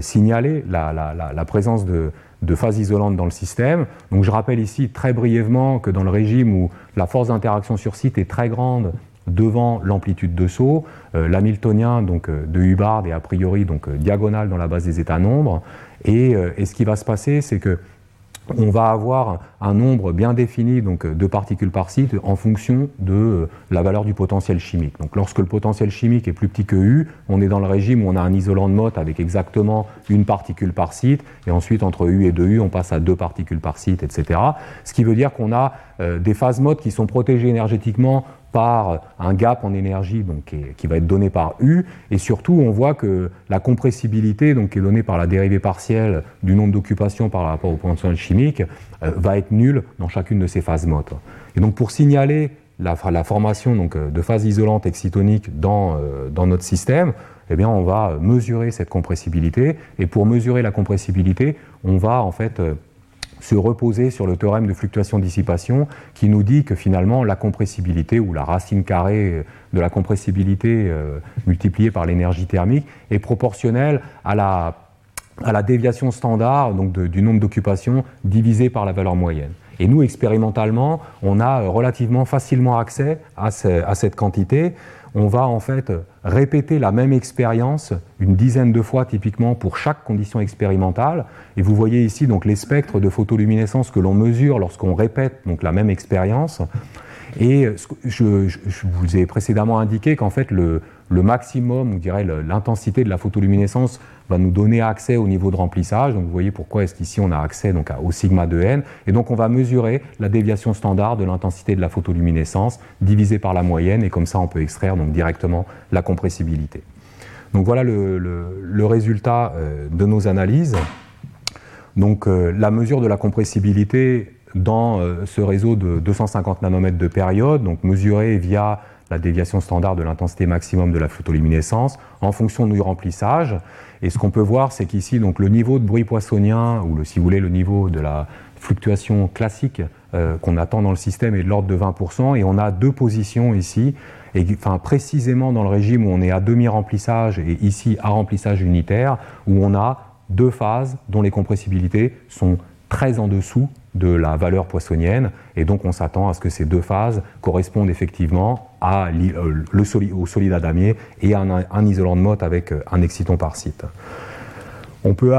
C: signaler la présence de, de phase isolante dans le système. Donc je rappelle ici très brièvement que dans le régime où la force d'interaction sur site est très grande devant l'amplitude de saut, euh, l'hamiltonien donc, euh, de Hubbard est a priori donc, euh, diagonal dans la base des états nombres. Et ce qui va se passer, c'est que on va avoir un nombre bien défini donc, de particules par site en fonction de euh, la valeur du potentiel chimique. Donc, lorsque le potentiel chimique est plus petit que U, on est dans le régime où on a un isolant de Mott avec exactement une particule par site, et ensuite entre U et 2U, on passe à deux particules par site, etc. Ce qui veut dire qu'on a euh, des phases Mott qui sont protégées énergétiquement par un gap en énergie donc, qui, va être donné par U, et surtout on voit que la compressibilité donc, qui est donnée par la dérivée partielle du nombre d'occupations par rapport au potentiel chimique euh, va être nulle dans chacune de ces phases motes. Et donc pour signaler la, formation donc, de phases isolantes excitoniques dans, euh, dans notre système, eh bien, on va mesurer cette compressibilité, et pour mesurer la compressibilité, on va en fait euh, se reposer sur le théorème de fluctuation-dissipation qui nous dit que finalement la compressibilité ou la racine carrée de la compressibilité euh, multipliée par l'énergie thermique est proportionnelle à la, à la déviation standard donc du nombre d'occupations divisé par la valeur moyenne. Et nous, expérimentalement, on a relativement facilement accès à, à cette quantité on va en fait répéter la même expérience une dizaine de fois typiquement pour chaque condition expérimentale. Et vous voyez ici donc les spectres de photoluminescence que l'on mesure lorsqu'on répète donc la même expérience. Et je, vous ai précédemment indiqué qu'en fait le, le maximum, on dirait l'intensité de la photoluminescence va nous donner accès au niveau de remplissage. Donc vous voyez pourquoi est-ce qu'ici on a accès donc au sigma de n. Et donc on va mesurer la déviation standard de l'intensité de la photoluminescence divisée par la moyenne et comme ça on peut extraire donc directement la compressibilité. Donc voilà le, résultat euh, de nos analyses. Donc euh, la mesure de la compressibilité dans euh, ce réseau de 250 nanomètres de période, donc mesurée via la déviation standard de l'intensité maximum de la photoluminescence en fonction du remplissage. Et ce qu'on peut voir, c'est qu'ici, donc, le niveau de bruit poissonien, ou le, si vous voulez, le niveau de la fluctuation classique euh, qu'on attend dans le système est de l'ordre de 20%, et on a deux positions ici, enfin, précisément dans le régime où on est à demi-remplissage et ici à remplissage unitaire, où on a deux phases dont les compressibilités sont très en dessous de la valeur poissonienne, et donc on s'attend à ce que ces deux phases correspondent effectivement euh, au solide adamier et à un, isolant de Mott avec euh, un exciton par site. On peut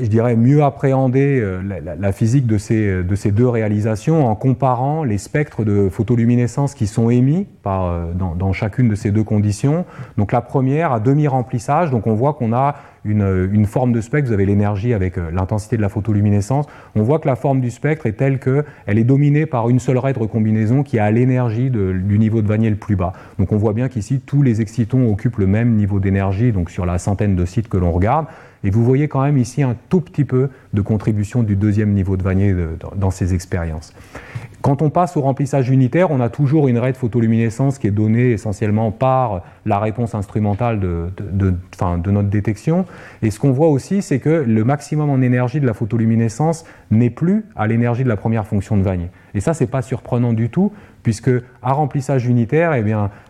C: je dirais, mieux appréhender euh, la, physique de ces, de ces, deux réalisations en comparant les spectres de photoluminescence qui sont émis euh, dans, chacune de ces deux conditions. Donc la première à demi-remplissage, donc on voit qu'on a une, une, forme de spectre, vous avez l'énergie avec euh, l'intensité de la photoluminescence, on voit que la forme du spectre est telle qu'elle est dominée par une seule raie de recombinaison qui a l'énergie du niveau de Vanier le plus bas. Donc on voit bien qu'ici, tous les excitons occupent le même niveau d'énergie, donc sur la centaine de sites que l'on regarde. Et vous voyez quand même ici un tout petit peu de contribution du deuxième niveau de Vanier dans ces expériences. Quand on passe au remplissage unitaire, on a toujours une raie de photoluminescence qui est donnée essentiellement par la réponse instrumentale de, de, notre détection. Et ce qu'on voit aussi, c'est que le maximum en énergie de la photoluminescence n'est plus à l'énergie de la première fonction de Vanier. Et ça, c'est pas surprenant du tout, puisque à remplissage unitaire, eh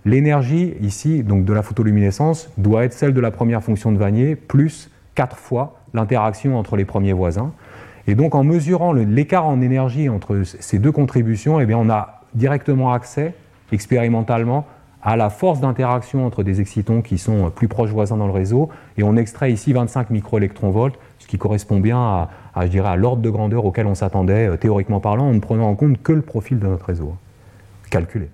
C: l'énergie ici, donc de la photoluminescence, doit être celle de la première fonction de Vanier plus quatre fois l'interaction entre les premiers voisins. Et donc en mesurant l'écart en énergie entre ces deux contributions, eh bien, on a directement accès expérimentalement à la force d'interaction entre des excitons qui sont plus proches voisins dans le réseau, et on extrait ici 25 microélectronvolts, ce qui correspond bien à, je dirais, à l'ordre de grandeur auquel on s'attendait, euh, théoriquement parlant, en ne prenant en compte que le profil de notre réseau, calculé.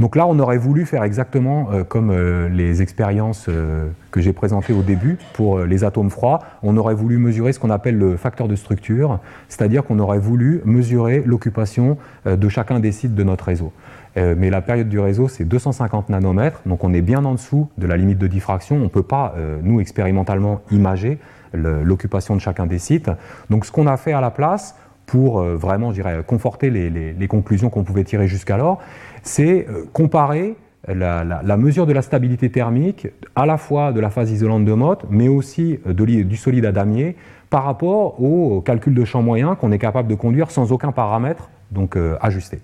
C: Donc là, on aurait voulu faire exactement euh, comme euh, les expériences euh, que j'ai présentées au début pour les atomes froids. On aurait voulu mesurer ce qu'on appelle le facteur de structure, c'est-à-dire qu'on aurait voulu mesurer l'occupation de chacun des sites de notre réseau. mais la période du réseau, c'est 250 nanomètres, donc on est bien en dessous de la limite de diffraction. On ne peut pas, nous, expérimentalement, imager l'occupation de chacun des sites. Donc ce qu'on a fait à la place, pour vraiment, je dirais, conforter les, les conclusions qu'on pouvait tirer jusqu'alors, c'est euh, comparer la, mesure de la stabilité thermique à la fois de la phase isolante de Mott, mais aussi euh, du solide à damier par rapport au calcul de champ moyen qu'on est capable de conduire sans aucun paramètre donc euh, ajusté.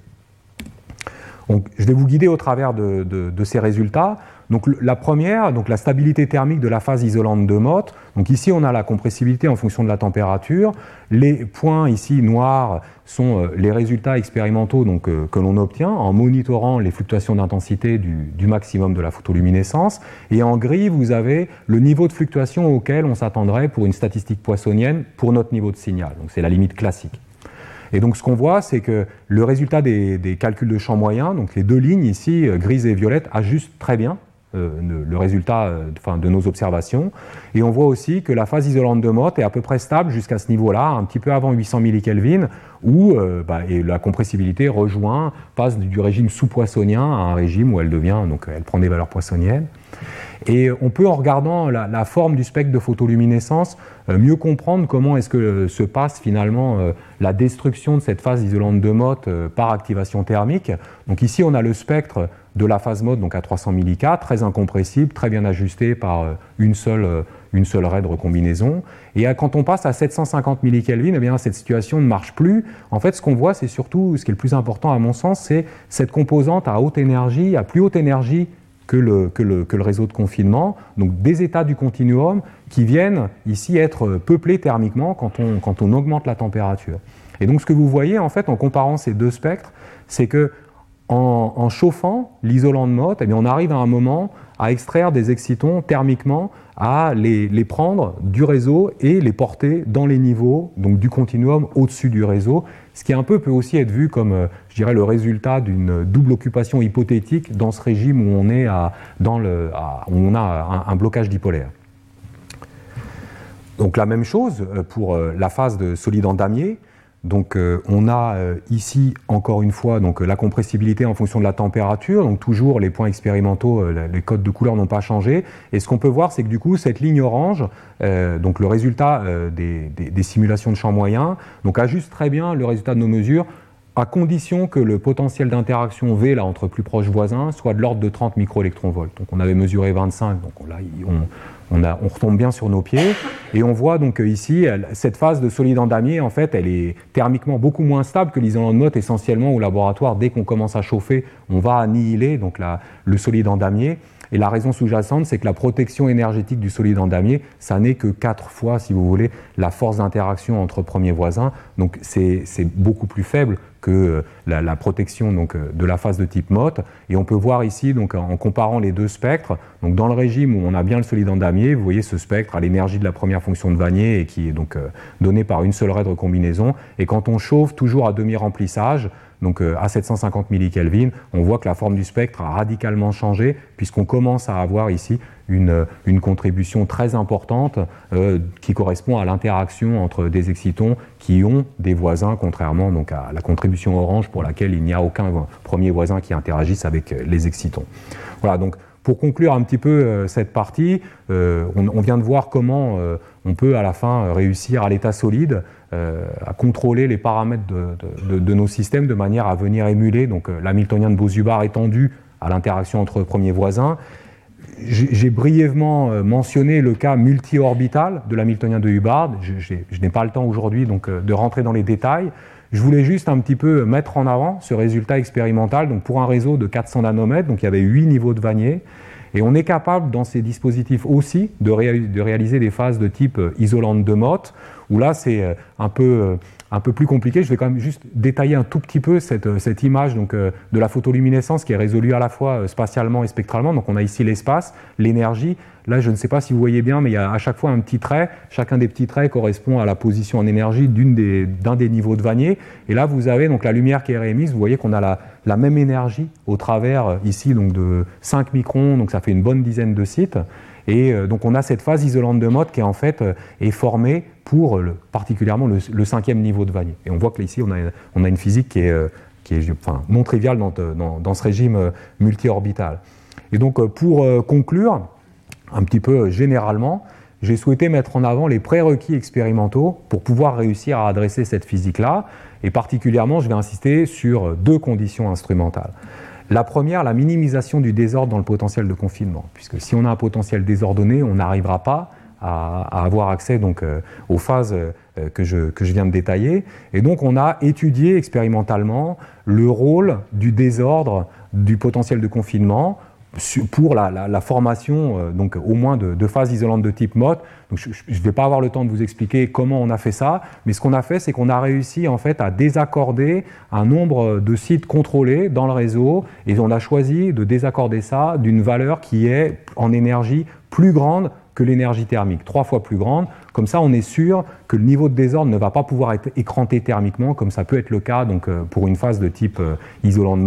C: je vais vous guider au travers de ces résultats. Donc la première, donc la stabilité thermique de la phase isolante de Mott. Donc ici on a la compressibilité en fonction de la température. Les points ici noirs sont euh, les résultats expérimentaux donc, euh, que l'on obtient en monitorant les fluctuations d'intensité du, maximum de la photoluminescence. Et en gris vous avez le niveau de fluctuation auquel on s'attendrait pour une statistique poissonienne pour notre niveau de signal. Donc c'est la limite classique. Et donc ce qu'on voit, c'est que le résultat des, calculs de champ moyen, donc les deux lignes ici, euh, grises et violettes, ajustent très bien euh, le résultat euh, de nos observations. Et on voit aussi que la phase isolante de Mott est à peu près stable jusqu'à ce niveau-là, un petit peu avant 800 millikelvin, où euh, bah, la compressibilité rejoint, passe du régime sous-poissonien à un régime où elle devient, donc elle prend des valeurs poissoniennes. Et on peut, en regardant la, forme du spectre de photoluminescence, mieux comprendre comment est-ce que se passe finalement la destruction de cette phase isolante de Mott par activation thermique. Donc ici, on a le spectre de la phase mode donc à 300 millK, très incompressible, très bien ajusté par euh, une seule, euh, une seule raie de recombinaison. Et quand on passe à 750 millikelvin, eh cette situation ne marche plus. En fait, ce qu'on voit, c'est surtout, ce qui est le plus important à mon sens, c'est cette composante à haute énergie, à plus haute énergie que le, réseau de confinement, donc des états du continuum qui viennent ici être peuplés thermiquement quand on, augmente la température. Et donc ce que vous voyez en fait en comparant ces deux spectres, c'est que en, chauffant l'isolant de Mott, eh on arrive à un moment à extraire des excitons thermiquement, à les, prendre du réseau et les porter dans les niveaux donc du continuum au-dessus du réseau, ce qui un peu peut aussi être vu comme, euh, je le résultat d'une double occupation hypothétique dans ce régime où on, a un, un blocage dipolaire. Donc la même chose euh, pour euh, la phase de solide en damier. Donc euh, on a euh, ici encore une fois donc, la compressibilité en fonction de la température, donc toujours les points expérimentaux, euh, les codes de couleur n'ont pas changé. Et ce qu'on peut voir, c'est que du coup cette ligne orange, donc le résultat des, des, simulations de champ moyen, donc ajuste très bien le résultat de nos mesures à condition que le potentiel d'interaction V là, entre plus proches voisins soit de l'ordre de 30 microélectronvolts. Donc on avait mesuré 25, donc là on, on, retombe bien sur nos pieds. Et on voit donc ici cette phase de solide en damier en fait elle est thermiquement beaucoup moins stable que l'isolant de Mott essentiellement au laboratoire. Dès qu'on commence à chauffer on va annihiler donc le solide en damier Et la raison sous-jacente, c'est que la protection énergétique du solide en damier, ça n'est que quatre fois, si vous voulez, la force d'interaction entre premiers voisins. Donc c'est beaucoup plus faible que euh, la, protection donc, euh, de la phase de type MOT. Et on peut voir ici, donc, en comparant les deux spectres, donc dans le régime où on a bien le solide en damier, vous voyez ce spectre à l'énergie de la première fonction de Vanier et qui est donc euh, donné par une seule raie de recombinaison. Et quand on chauffe toujours à demi-remplissage, donc à 750 millikelvin, on voit que la forme du spectre a radicalement changé puisqu'on commence à avoir ici une, une contribution très importante euh, qui correspond à l'interaction entre des excitons qui ont des voisins, contrairement donc à la contribution orange pour laquelle il n'y a aucun premier voisin qui interagisse avec euh, les excitons. Voilà, donc pour conclure un petit peu euh, cette partie, on, vient de voir comment on peut à la fin réussir à l'état solide à contrôler les paramètres de, nos systèmes de manière à venir émuler donc l'hamiltonien de Bose-Hubbard étendu à l'interaction entre premiers voisins j'ai brièvement euh, mentionné le cas multi-orbital de l'Hamiltonien de Hubbard. Je, n'ai pas le temps aujourd'hui donc euh, de rentrer dans les détails. Je voulais juste un petit peu mettre en avant ce résultat expérimental. Donc pour un réseau de 400 nanomètres, donc il y avait 8 niveaux de Vanier. Et on est capable dans ces dispositifs aussi de, réaliser des phases de type euh, isolante de Mott, où là c'est un peu un peu plus compliqué. Je vais quand même juste détailler un tout petit peu cette, euh, cette image donc, euh, de la photoluminescence qui est résolue à la fois euh, spatialement et spectralement. Donc on a ici l'espace, l'énergie. Là, je ne sais pas si vous voyez bien, mais il y a à chaque fois un petit trait. Chacun des petits traits correspond à la position en énergie d'un des, des, niveaux de Vanier. Et là, vous avez donc la lumière qui est réémise. Vous voyez qu'on a la, la, même énergie au travers ici donc de 5 microns, donc ça fait une bonne dizaine de sites. Et donc on a cette phase isolante de mode qui en fait est formée pour particulièrement le, cinquième niveau de Vanier. Et on voit que ici, on a, une physique qui est, euh, qui est non triviale dans, dans, ce régime euh, multi-orbital. Et donc, euh, pour conclure, un petit peu généralement, j'ai souhaité mettre en avant les prérequis expérimentaux pour pouvoir réussir à adresser cette physique-là. Et particulièrement, je vais insister sur deux conditions instrumentales. La première, la minimisation du désordre dans le potentiel de confinement, puisque si on a un potentiel désordonné, on n'arrivera pas à, avoir accès donc, euh, aux phases euh, que, je, que je viens de détailler. Et donc on a étudié expérimentalement le rôle du désordre du potentiel de confinement pour la, formation euh, donc au moins de, phases isolantes de type MOT. Je ne vais pas avoir le temps de vous expliquer comment on a fait ça, mais ce qu'on a fait, c'est qu'on a réussi en fait à désaccorder un nombre de sites contrôlés dans le réseau, et on a choisi de désaccorder ça d'une valeur qui est en énergie plus grande que l'énergie thermique, trois fois plus grande. Comme ça, on est sûr que le niveau de désordre ne va pas pouvoir être écranté thermiquement, comme ça peut être le cas donc, euh, pour une phase de type euh, isolant de.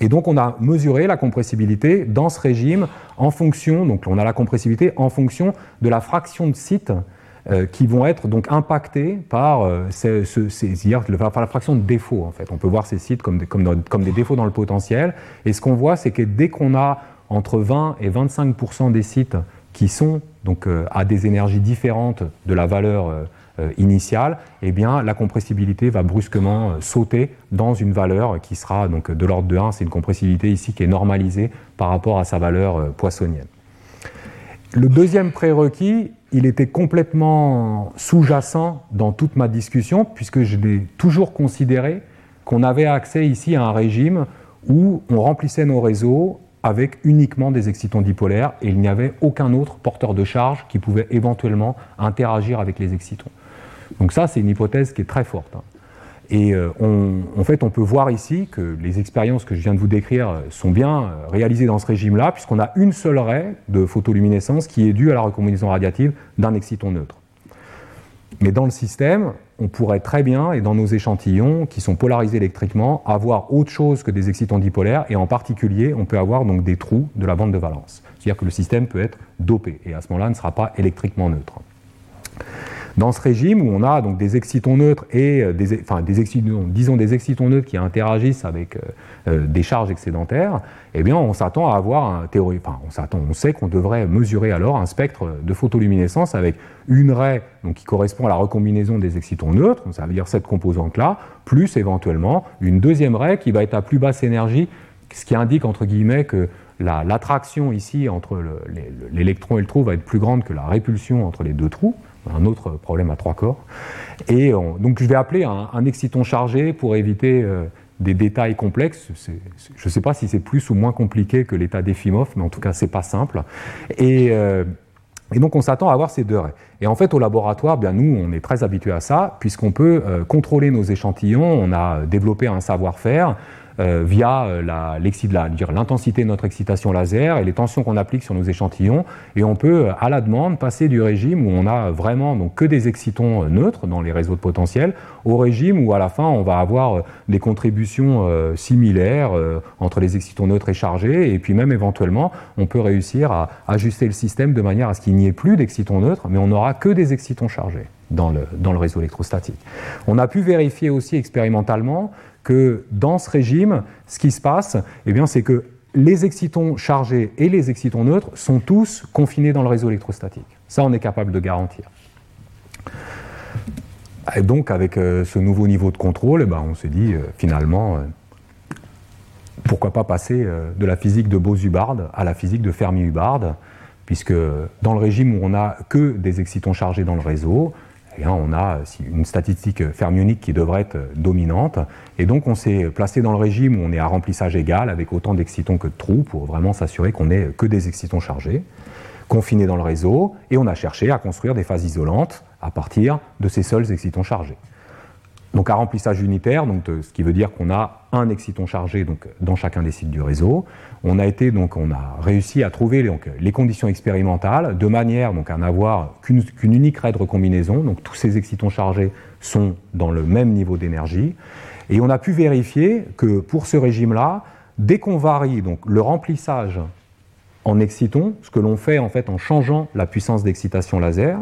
C: Et donc, on a mesuré la compressibilité dans ce régime en fonction, donc on a la compressibilité en fonction de la fraction de sites euh, qui vont être donc impactés par, ces, ces, la fraction de défauts. En fait, on peut voir ces sites comme des, défauts dans le potentiel. Et ce qu'on voit, c'est que dès qu'on a entre 20 et 25% des sites qui sont donc euh, à des énergies différentes de la valeur euh, euh, initiale, eh bien, la compressibilité va brusquement sauter dans une valeur qui sera donc de l'ordre de 1. C'est une compressibilité ici qui est normalisée par rapport à sa valeur poissonienne. Le deuxième prérequis, il était complètement sous-jacent dans toute ma discussion, puisque je toujours considéré qu'on avait accès ici à un régime où on remplissait nos réseaux avec uniquement des excitons dipolaires et il n'y avait aucun autre porteur de charge qui pouvait éventuellement interagir avec les excitons. Donc ça, c'est une hypothèse qui est très forte. Hein. Et euh, en fait, on peut voir ici que les expériences que je viens de vous décrire euh, sont bien euh, réalisées dans ce régime-là, puisqu'on a une seule raie de photoluminescence qui est due à la recombinaison radiative d'un exciton neutre. Mais dans le système, on pourrait très bien, et dans nos échantillons qui sont polarisés électriquement, avoir autre chose que des excitons dipolaires, et en particulier, on peut avoir donc des trous de la bande de valence. C'est-à-dire que le système peut être dopé, et à ce moment-là, ne sera pas électriquement neutre. Dans ce régime où on a donc des excitons neutres et euh, des, enfin, excitons, disons des excitons neutres qui interagissent avec euh, euh, des charges excédentaires, eh bien, on s'attend à avoir un théorie, on s'attend, on sait qu'on devrait mesurer alors un spectre de photoluminescence avec une raie donc, qui correspond à la recombinaison des excitons neutres, ça veut dire cette composante-là, plus éventuellement une deuxième raie qui va être à plus basse énergie, ce qui indique entre guillemets que l'attraction ici entre l'électron et le trou va être plus grande que la répulsion entre les deux trous un autre problème à trois corps. Et donc je vais appeler un, exciton chargé pour éviter euh, des détails complexes. Je ne sais pas si c'est plus ou moins compliqué que l'état d'Efimov, mais en tout cas, c'est pas simple. Et, euh, et donc, on s'attend à avoir ces deux raies. Et en fait, au laboratoire, bien nous, on est très habitué à ça, puisqu'on peut euh, contrôler nos échantillons. On a développé un savoir-faire via euh, l'intensité de notre excitation laser et les tensions qu'on applique sur nos échantillons. Et on peut, à la demande, passer du régime où on a vraiment donc, que des excitons euh, neutres dans les réseaux de potentiel au régime où, à la fin, on va avoir des contributions similaires entre les excitons neutres et chargés. Et puis même, éventuellement, on peut réussir à ajuster le système de manière à ce qu'il n'y ait plus d'excitons neutres, mais on n'aura que des excitons chargés. Dans le, dans le, réseau électrostatique. On a pu vérifier aussi expérimentalement que dans ce régime, ce qui se passe, eh c'est que les excitons chargés et les excitons neutres sont tous confinés dans le réseau électrostatique. Ça, on est capable de garantir. Et donc, avec euh, ce nouveau niveau de contrôle, eh ben, on s'est dit, euh, finalement, euh, pourquoi pas passer de la physique de Bose-Hubbard à la physique de Fermi-Hubbard, puisque dans le régime où on n'a que des excitons chargés dans le réseau, et on a une statistique fermionique qui devrait être dominante. Et donc, on s'est placé dans le régime où on est à remplissage égal, avec autant d'excitons que de trous, pour vraiment s'assurer qu'on n'ait que des excitons chargés, confinés dans le réseau. Et on a cherché à construire des phases isolantes à partir de ces seuls excitons chargés. Donc à remplissage unitaire, donc ce qui veut dire qu'on a un exciton chargé donc, dans chacun des sites du réseau. On a, été, donc, on a réussi à trouver donc, les conditions expérimentales de manière donc, à n'avoir qu'une unique raie de recombinaison. Donc tous ces excitons chargés sont dans le même niveau d'énergie. Et on a pu vérifier que pour ce régime-là, dès qu'on varie donc, le remplissage en excitons, ce que l'on fait en fait en changeant la puissance d'excitation laser,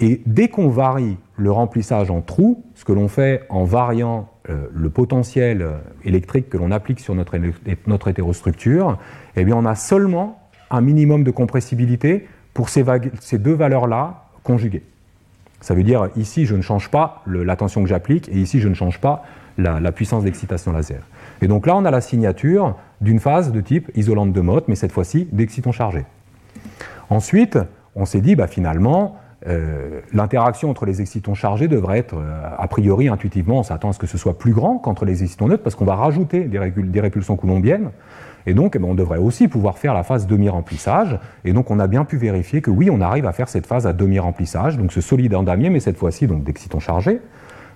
C: et dès qu'on varie le remplissage en trous, ce que l'on fait en variant euh, le potentiel électrique que l'on applique sur notre, notre hétérostructure, eh bien on a seulement un minimum de compressibilité pour ces, deux valeurs-là conjuguées. Ça veut dire ici je ne change pas la tension que j'applique et ici je ne change pas la, puissance d'excitation laser. Et donc là on a la signature d'une phase de type isolante de Mott, mais cette fois-ci d'excitons chargés. Ensuite, on s'est dit bah, finalement euh, l'interaction entre les excitons chargés devrait être, euh, a priori, intuitivement, on s'attend à ce que ce soit plus grand qu'entre les excitons neutres, parce qu'on va rajouter des, répulsions coulombiennes. Et donc, eh ben, on devrait aussi pouvoir faire la phase demi-remplissage. Et donc, on a bien pu vérifier que oui, on arrive à faire cette phase à demi-remplissage, donc ce solide en damier, mais cette fois-ci, donc d'excitons chargés.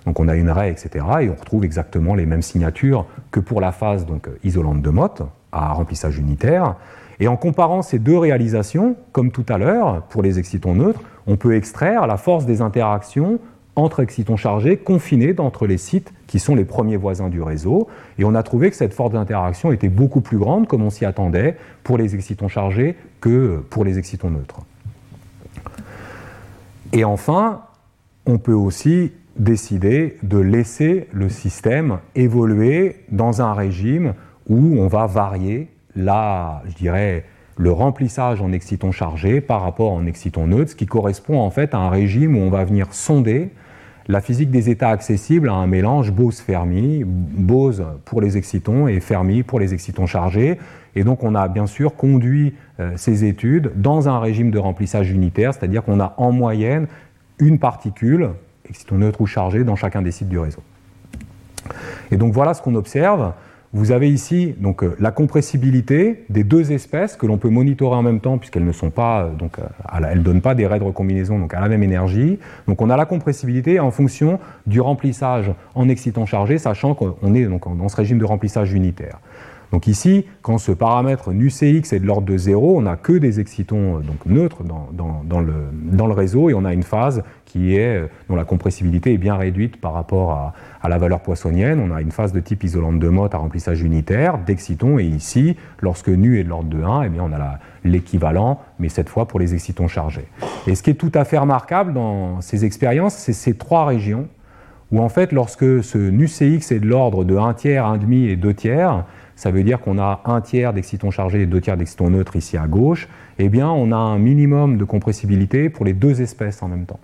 C: Donc, on a une raie, etc. Et on retrouve exactement les mêmes signatures que pour la phase donc, isolante de Mott, à remplissage unitaire. Et en comparant ces deux réalisations, comme tout à l'heure, pour les excitons neutres, on peut extraire la force des interactions entre excitons chargés confinés entre les sites qui sont les premiers voisins du réseau. Et on a trouvé que cette force d'interaction était beaucoup plus grande, comme on s'y attendait, pour les excitons chargés que pour les excitons neutres. Et enfin, on peut aussi décider de laisser le système évoluer dans un régime où on va varier la, je dirais, le remplissage en excitons chargés par rapport en excitons neutres, ce qui correspond en fait à un régime où on va venir sonder la physique des états accessibles à un mélange Bose-Fermi, Bose pour les excitons et Fermi pour les excitons chargés. Et donc on a bien sûr conduit euh, ces études dans un régime de remplissage unitaire, c'est-à-dire qu'on a en moyenne une particule, exciton neutre ou chargé, dans chacun des sites du réseau. Et donc voilà ce qu'on observe. Vous avez ici donc, euh, la compressibilité des deux espèces que l'on peut monitorer en même temps puisqu'elles ne sont pas, euh, donc, euh, elles donnent pas des raies de recombinaison donc à la même énergie. Donc on a la compressibilité en fonction du remplissage en excitant chargé, sachant qu'on est donc dans ce régime de remplissage unitaire. Donc ici, quand ce paramètre nu-Cx est de l'ordre de 0, on n'a que des excitons donc, neutres dans, le, réseau et on a une phase qui est, dont la compressibilité est bien réduite par rapport à, la valeur poissonnienne. On a une phase de type isolante de Mott à remplissage unitaire d'excitons et ici, lorsque nu est de l'ordre de 1, eh bien, on a l'équivalent, mais cette fois pour les excitons chargés. Et ce qui est tout à fait remarquable dans ces expériences, c'est ces trois régions où en fait, lorsque ce nu Cx est de l'ordre de 1 tiers, 1 demi et 2 tiers, ça veut dire qu'on a un tiers d'excitons chargés et deux tiers d'excitons neutres ici à gauche, eh bien on a un minimum de compressibilité pour les deux espèces en même temps.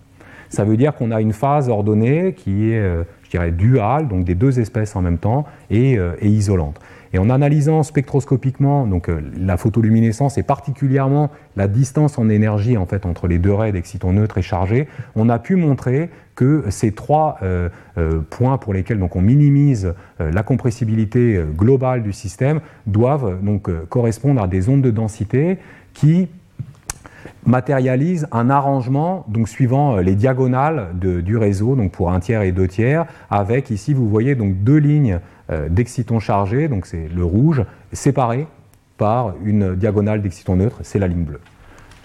C: Ça veut dire qu'on a une phase ordonnée qui est, euh, je dirais, duale, donc des deux espèces en même temps, et, euh, et isolante. Et en analysant spectroscopiquement donc, euh, la photoluminescence et particulièrement la distance en énergie en fait, entre les deux raies d'excitons neutres et chargés, on a pu montrer que ces trois euh, euh, points pour lesquels donc, on minimise la compressibilité globale du système doivent donc, correspondre à des ondes de densité qui matérialisent un arrangement donc suivant les diagonales du réseau donc pour un tiers et deux tiers avec ici vous voyez donc deux lignes d'excitons chargés, donc c'est le rouge, séparé par une diagonale d'excitons neutres, c'est la ligne bleue.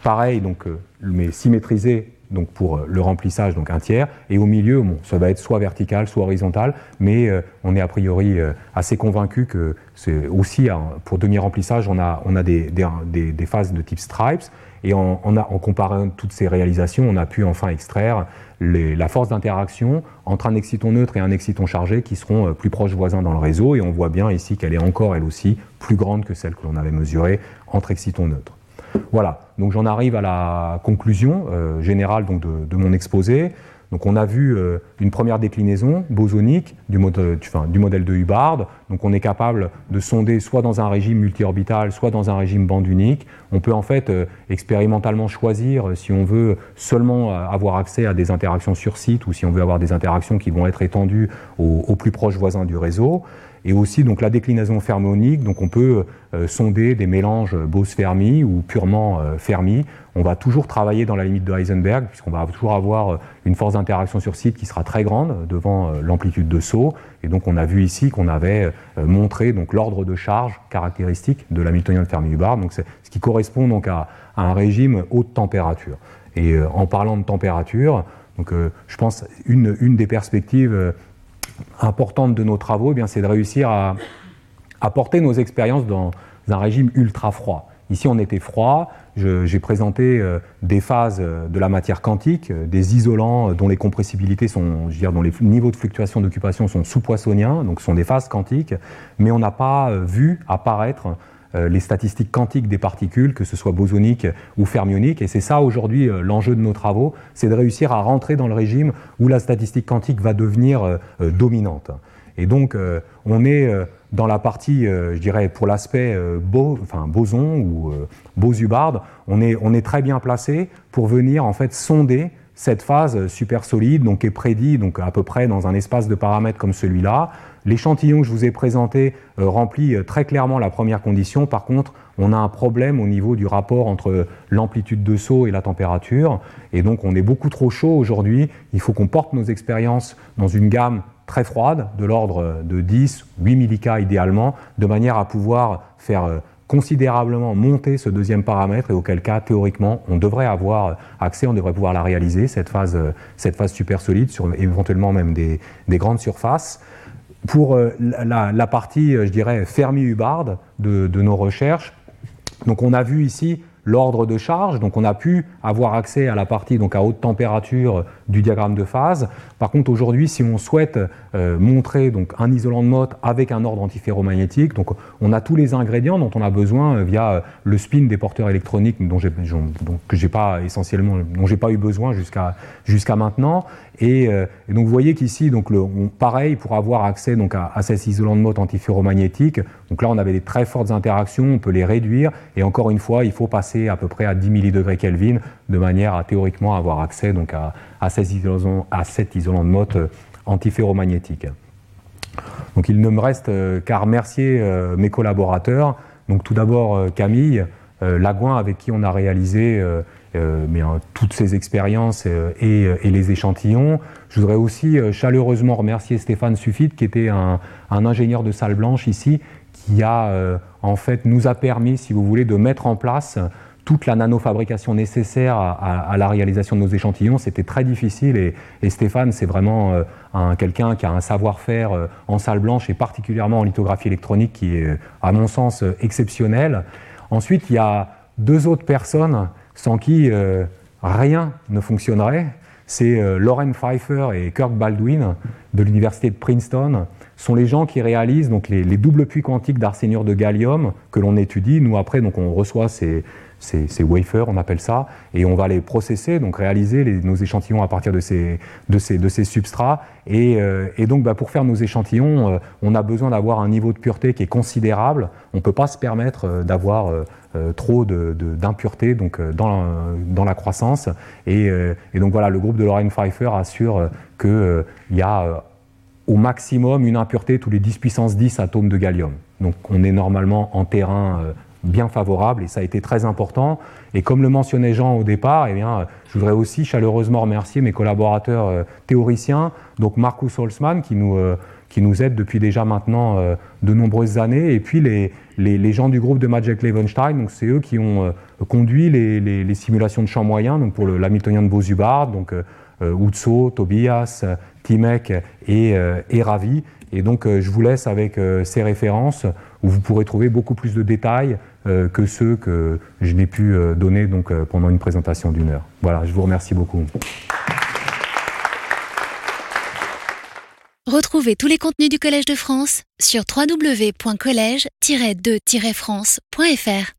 C: Pareil, donc, euh, mais symétrisé donc pour euh, le remplissage, donc un tiers, et au milieu, ça va être soit vertical, soit horizontal, mais on est a priori assez convaincu que c'est aussi, pour demi-remplissage, on a, on a des, des, phases de type stripes, et en, comparant toutes ces réalisations, on a pu enfin extraire la force d'interaction entre un exciton neutre et un exciton chargé qui seront euh, plus proches voisins dans le réseau. Et on voit bien ici qu'elle est encore, elle aussi, plus grande que celle que l'on avait mesurée entre excitons neutres. Voilà, donc j'en arrive à la conclusion euh, générale de, mon exposé. Donc on a vu euh, une première déclinaison bosonique du, du, modèle de Hubbard. Donc on est capable de sonder soit dans un régime multiorbital, soit dans un régime bande unique. On peut en fait euh, expérimentalement choisir si on veut seulement euh, avoir accès à des interactions sur site ou si on veut avoir des interactions qui vont être étendues aux, plus proches voisins du réseau et aussi donc la déclinaison fermionique. Donc on peut sonder des mélanges Bose-Fermi ou purement Fermi on va toujours travailler dans la limite de Heisenberg, puisqu'on va toujours avoir euh, une force d'interaction sur site qui sera très grande devant euh, l'amplitude de saut. Et donc on a vu ici qu'on avait euh, montré donc l'ordre de charge caractéristique de l'Hamiltonien de Fermi-Hubbard, donc ce qui correspond donc à, un régime haute température. Et en parlant de température, donc je pense une des perspectives importantes de nos travaux, eh bien c'est de réussir à, porter nos expériences dans un régime ultra froid. Ici, on était froid. J'ai présenté euh, des phases euh, de la matière quantique, euh, des isolants dont les compressibilités sont, je dont les niveaux de fluctuation d'occupation sont sous-poissoniens, donc sont des phases quantiques, mais on n'a pas vu apparaître les statistiques quantiques des particules, que ce soit bosoniques ou fermioniques. Et c'est ça aujourd'hui l'enjeu de nos travaux, c'est de réussir à rentrer dans le régime où la statistique quantique va devenir dominante. Et donc, on est dans la partie, euh, je dirais, pour l'aspect euh, boson ou euh, bose-hubbard, on est, on est très bien placé pour venir en fait sonder cette phase super solide, donc est prédit donc à peu près dans un espace de paramètres comme celui-là. L'échantillon que je vous ai présenté remplit très clairement la première condition. Par contre, on a un problème au niveau du rapport entre l'amplitude de saut et la température. Et donc, on est beaucoup trop chaud aujourd'hui. Il faut qu'on porte nos expériences dans une gamme très froide, de l'ordre de 10, 8 millica idéalement, de manière à pouvoir faire euh, considérablement monter ce deuxième paramètre et auquel cas, théoriquement, on devrait avoir accès, on devrait pouvoir la réaliser, cette phase, euh, cette phase super solide, sur éventuellement même des, grandes surfaces. Pour euh, la, partie, je dirais, Fermi-Hubbard de, de nos recherches, donc on a vu ici l'ordre de charge. Donc on a pu avoir accès à la partie donc à haute température du diagramme de phase. Par contre aujourd'hui, si on souhaite euh, montrer donc un isolant de Mott avec un ordre antiferromagnétique, donc on a tous les ingrédients dont on a besoin euh, via euh, le spin des porteurs électroniques dont j'ai, que j'ai pas essentiellement, dont j'ai pas eu besoin jusqu'à jusqu'à maintenant. Et, donc vous voyez qu'ici, donc pareil pour avoir accès donc à, à ces isolants de Mott antiferromagnétiques. Donc là, on avait des très fortes interactions, on peut les réduire. Et encore une fois, il faut passer à peu près à 10 millidegrés Kelvin de manière à théoriquement avoir accès donc à, cet isolant de Mott euh, antiferromagnétique. Donc il ne me reste euh, qu'à remercier euh, mes collaborateurs. Donc tout d'abord Camille Lagouin avec qui on a réalisé mais, toutes ces expériences et, les échantillons. Je voudrais aussi chaleureusement remercier Stéphane Suffit qui était un, un, ingénieur de salle blanche ici qui a en fait nous a permis, si vous voulez, de mettre en place toute la nanofabrication nécessaire à, la réalisation de nos échantillons, c'était très difficile et, Stéphane, c'est vraiment euh, quelqu'un qui a un savoir-faire euh, en salle blanche et particulièrement en lithographie électronique qui est, à mon sens, exceptionnel. Ensuite, il y a deux autres personnes sans qui euh, rien ne fonctionnerait. C'est Lauren Pfeiffer et Kirk Baldwin de l'université de Princeton sont les gens qui réalisent donc les, doubles puits quantiques d'arsénure de gallium que l'on étudie. Nous après donc on reçoit ces, ces, wafers, on appelle ça, et on va les processer, donc réaliser nos échantillons à partir de ces, substrats. Et, euh, donc, bah, pour faire nos échantillons, euh, on a besoin d'avoir un niveau de pureté qui est considérable. On ne peut pas se permettre euh, d'avoir trop d'impureté donc dans, dans, la croissance. Et, donc voilà, le groupe de Lorraine Pfeiffer assure qu'il y a au maximum une impureté tous les 10 puissance 10 atomes de gallium. Donc on est normalement en terrain bien favorable et ça a été très important. Et comme le mentionnait Jean au départ, eh bien, je voudrais aussi chaleureusement remercier mes collaborateurs euh, théoriciens, donc Marcus Holzmann qui nous, euh, qui nous aide depuis déjà maintenant euh, de nombreuses années, et puis les, les, gens du groupe de Magic Levenstein, donc c'est eux qui ont conduit les, les, simulations de champ moyen donc pour l'Hamiltonien de Bozubard, donc Utso, Tobias, Timek et, et Ravi. Et donc je vous laisse avec ces références où vous pourrez trouver beaucoup plus de détails que ceux que je n'ai pu euh, donner donc, euh, pendant une présentation d'une heure. Voilà, je vous remercie beaucoup.
A: Retrouvez tous les contenus du Collège de France sur www.colège-2-france.fr.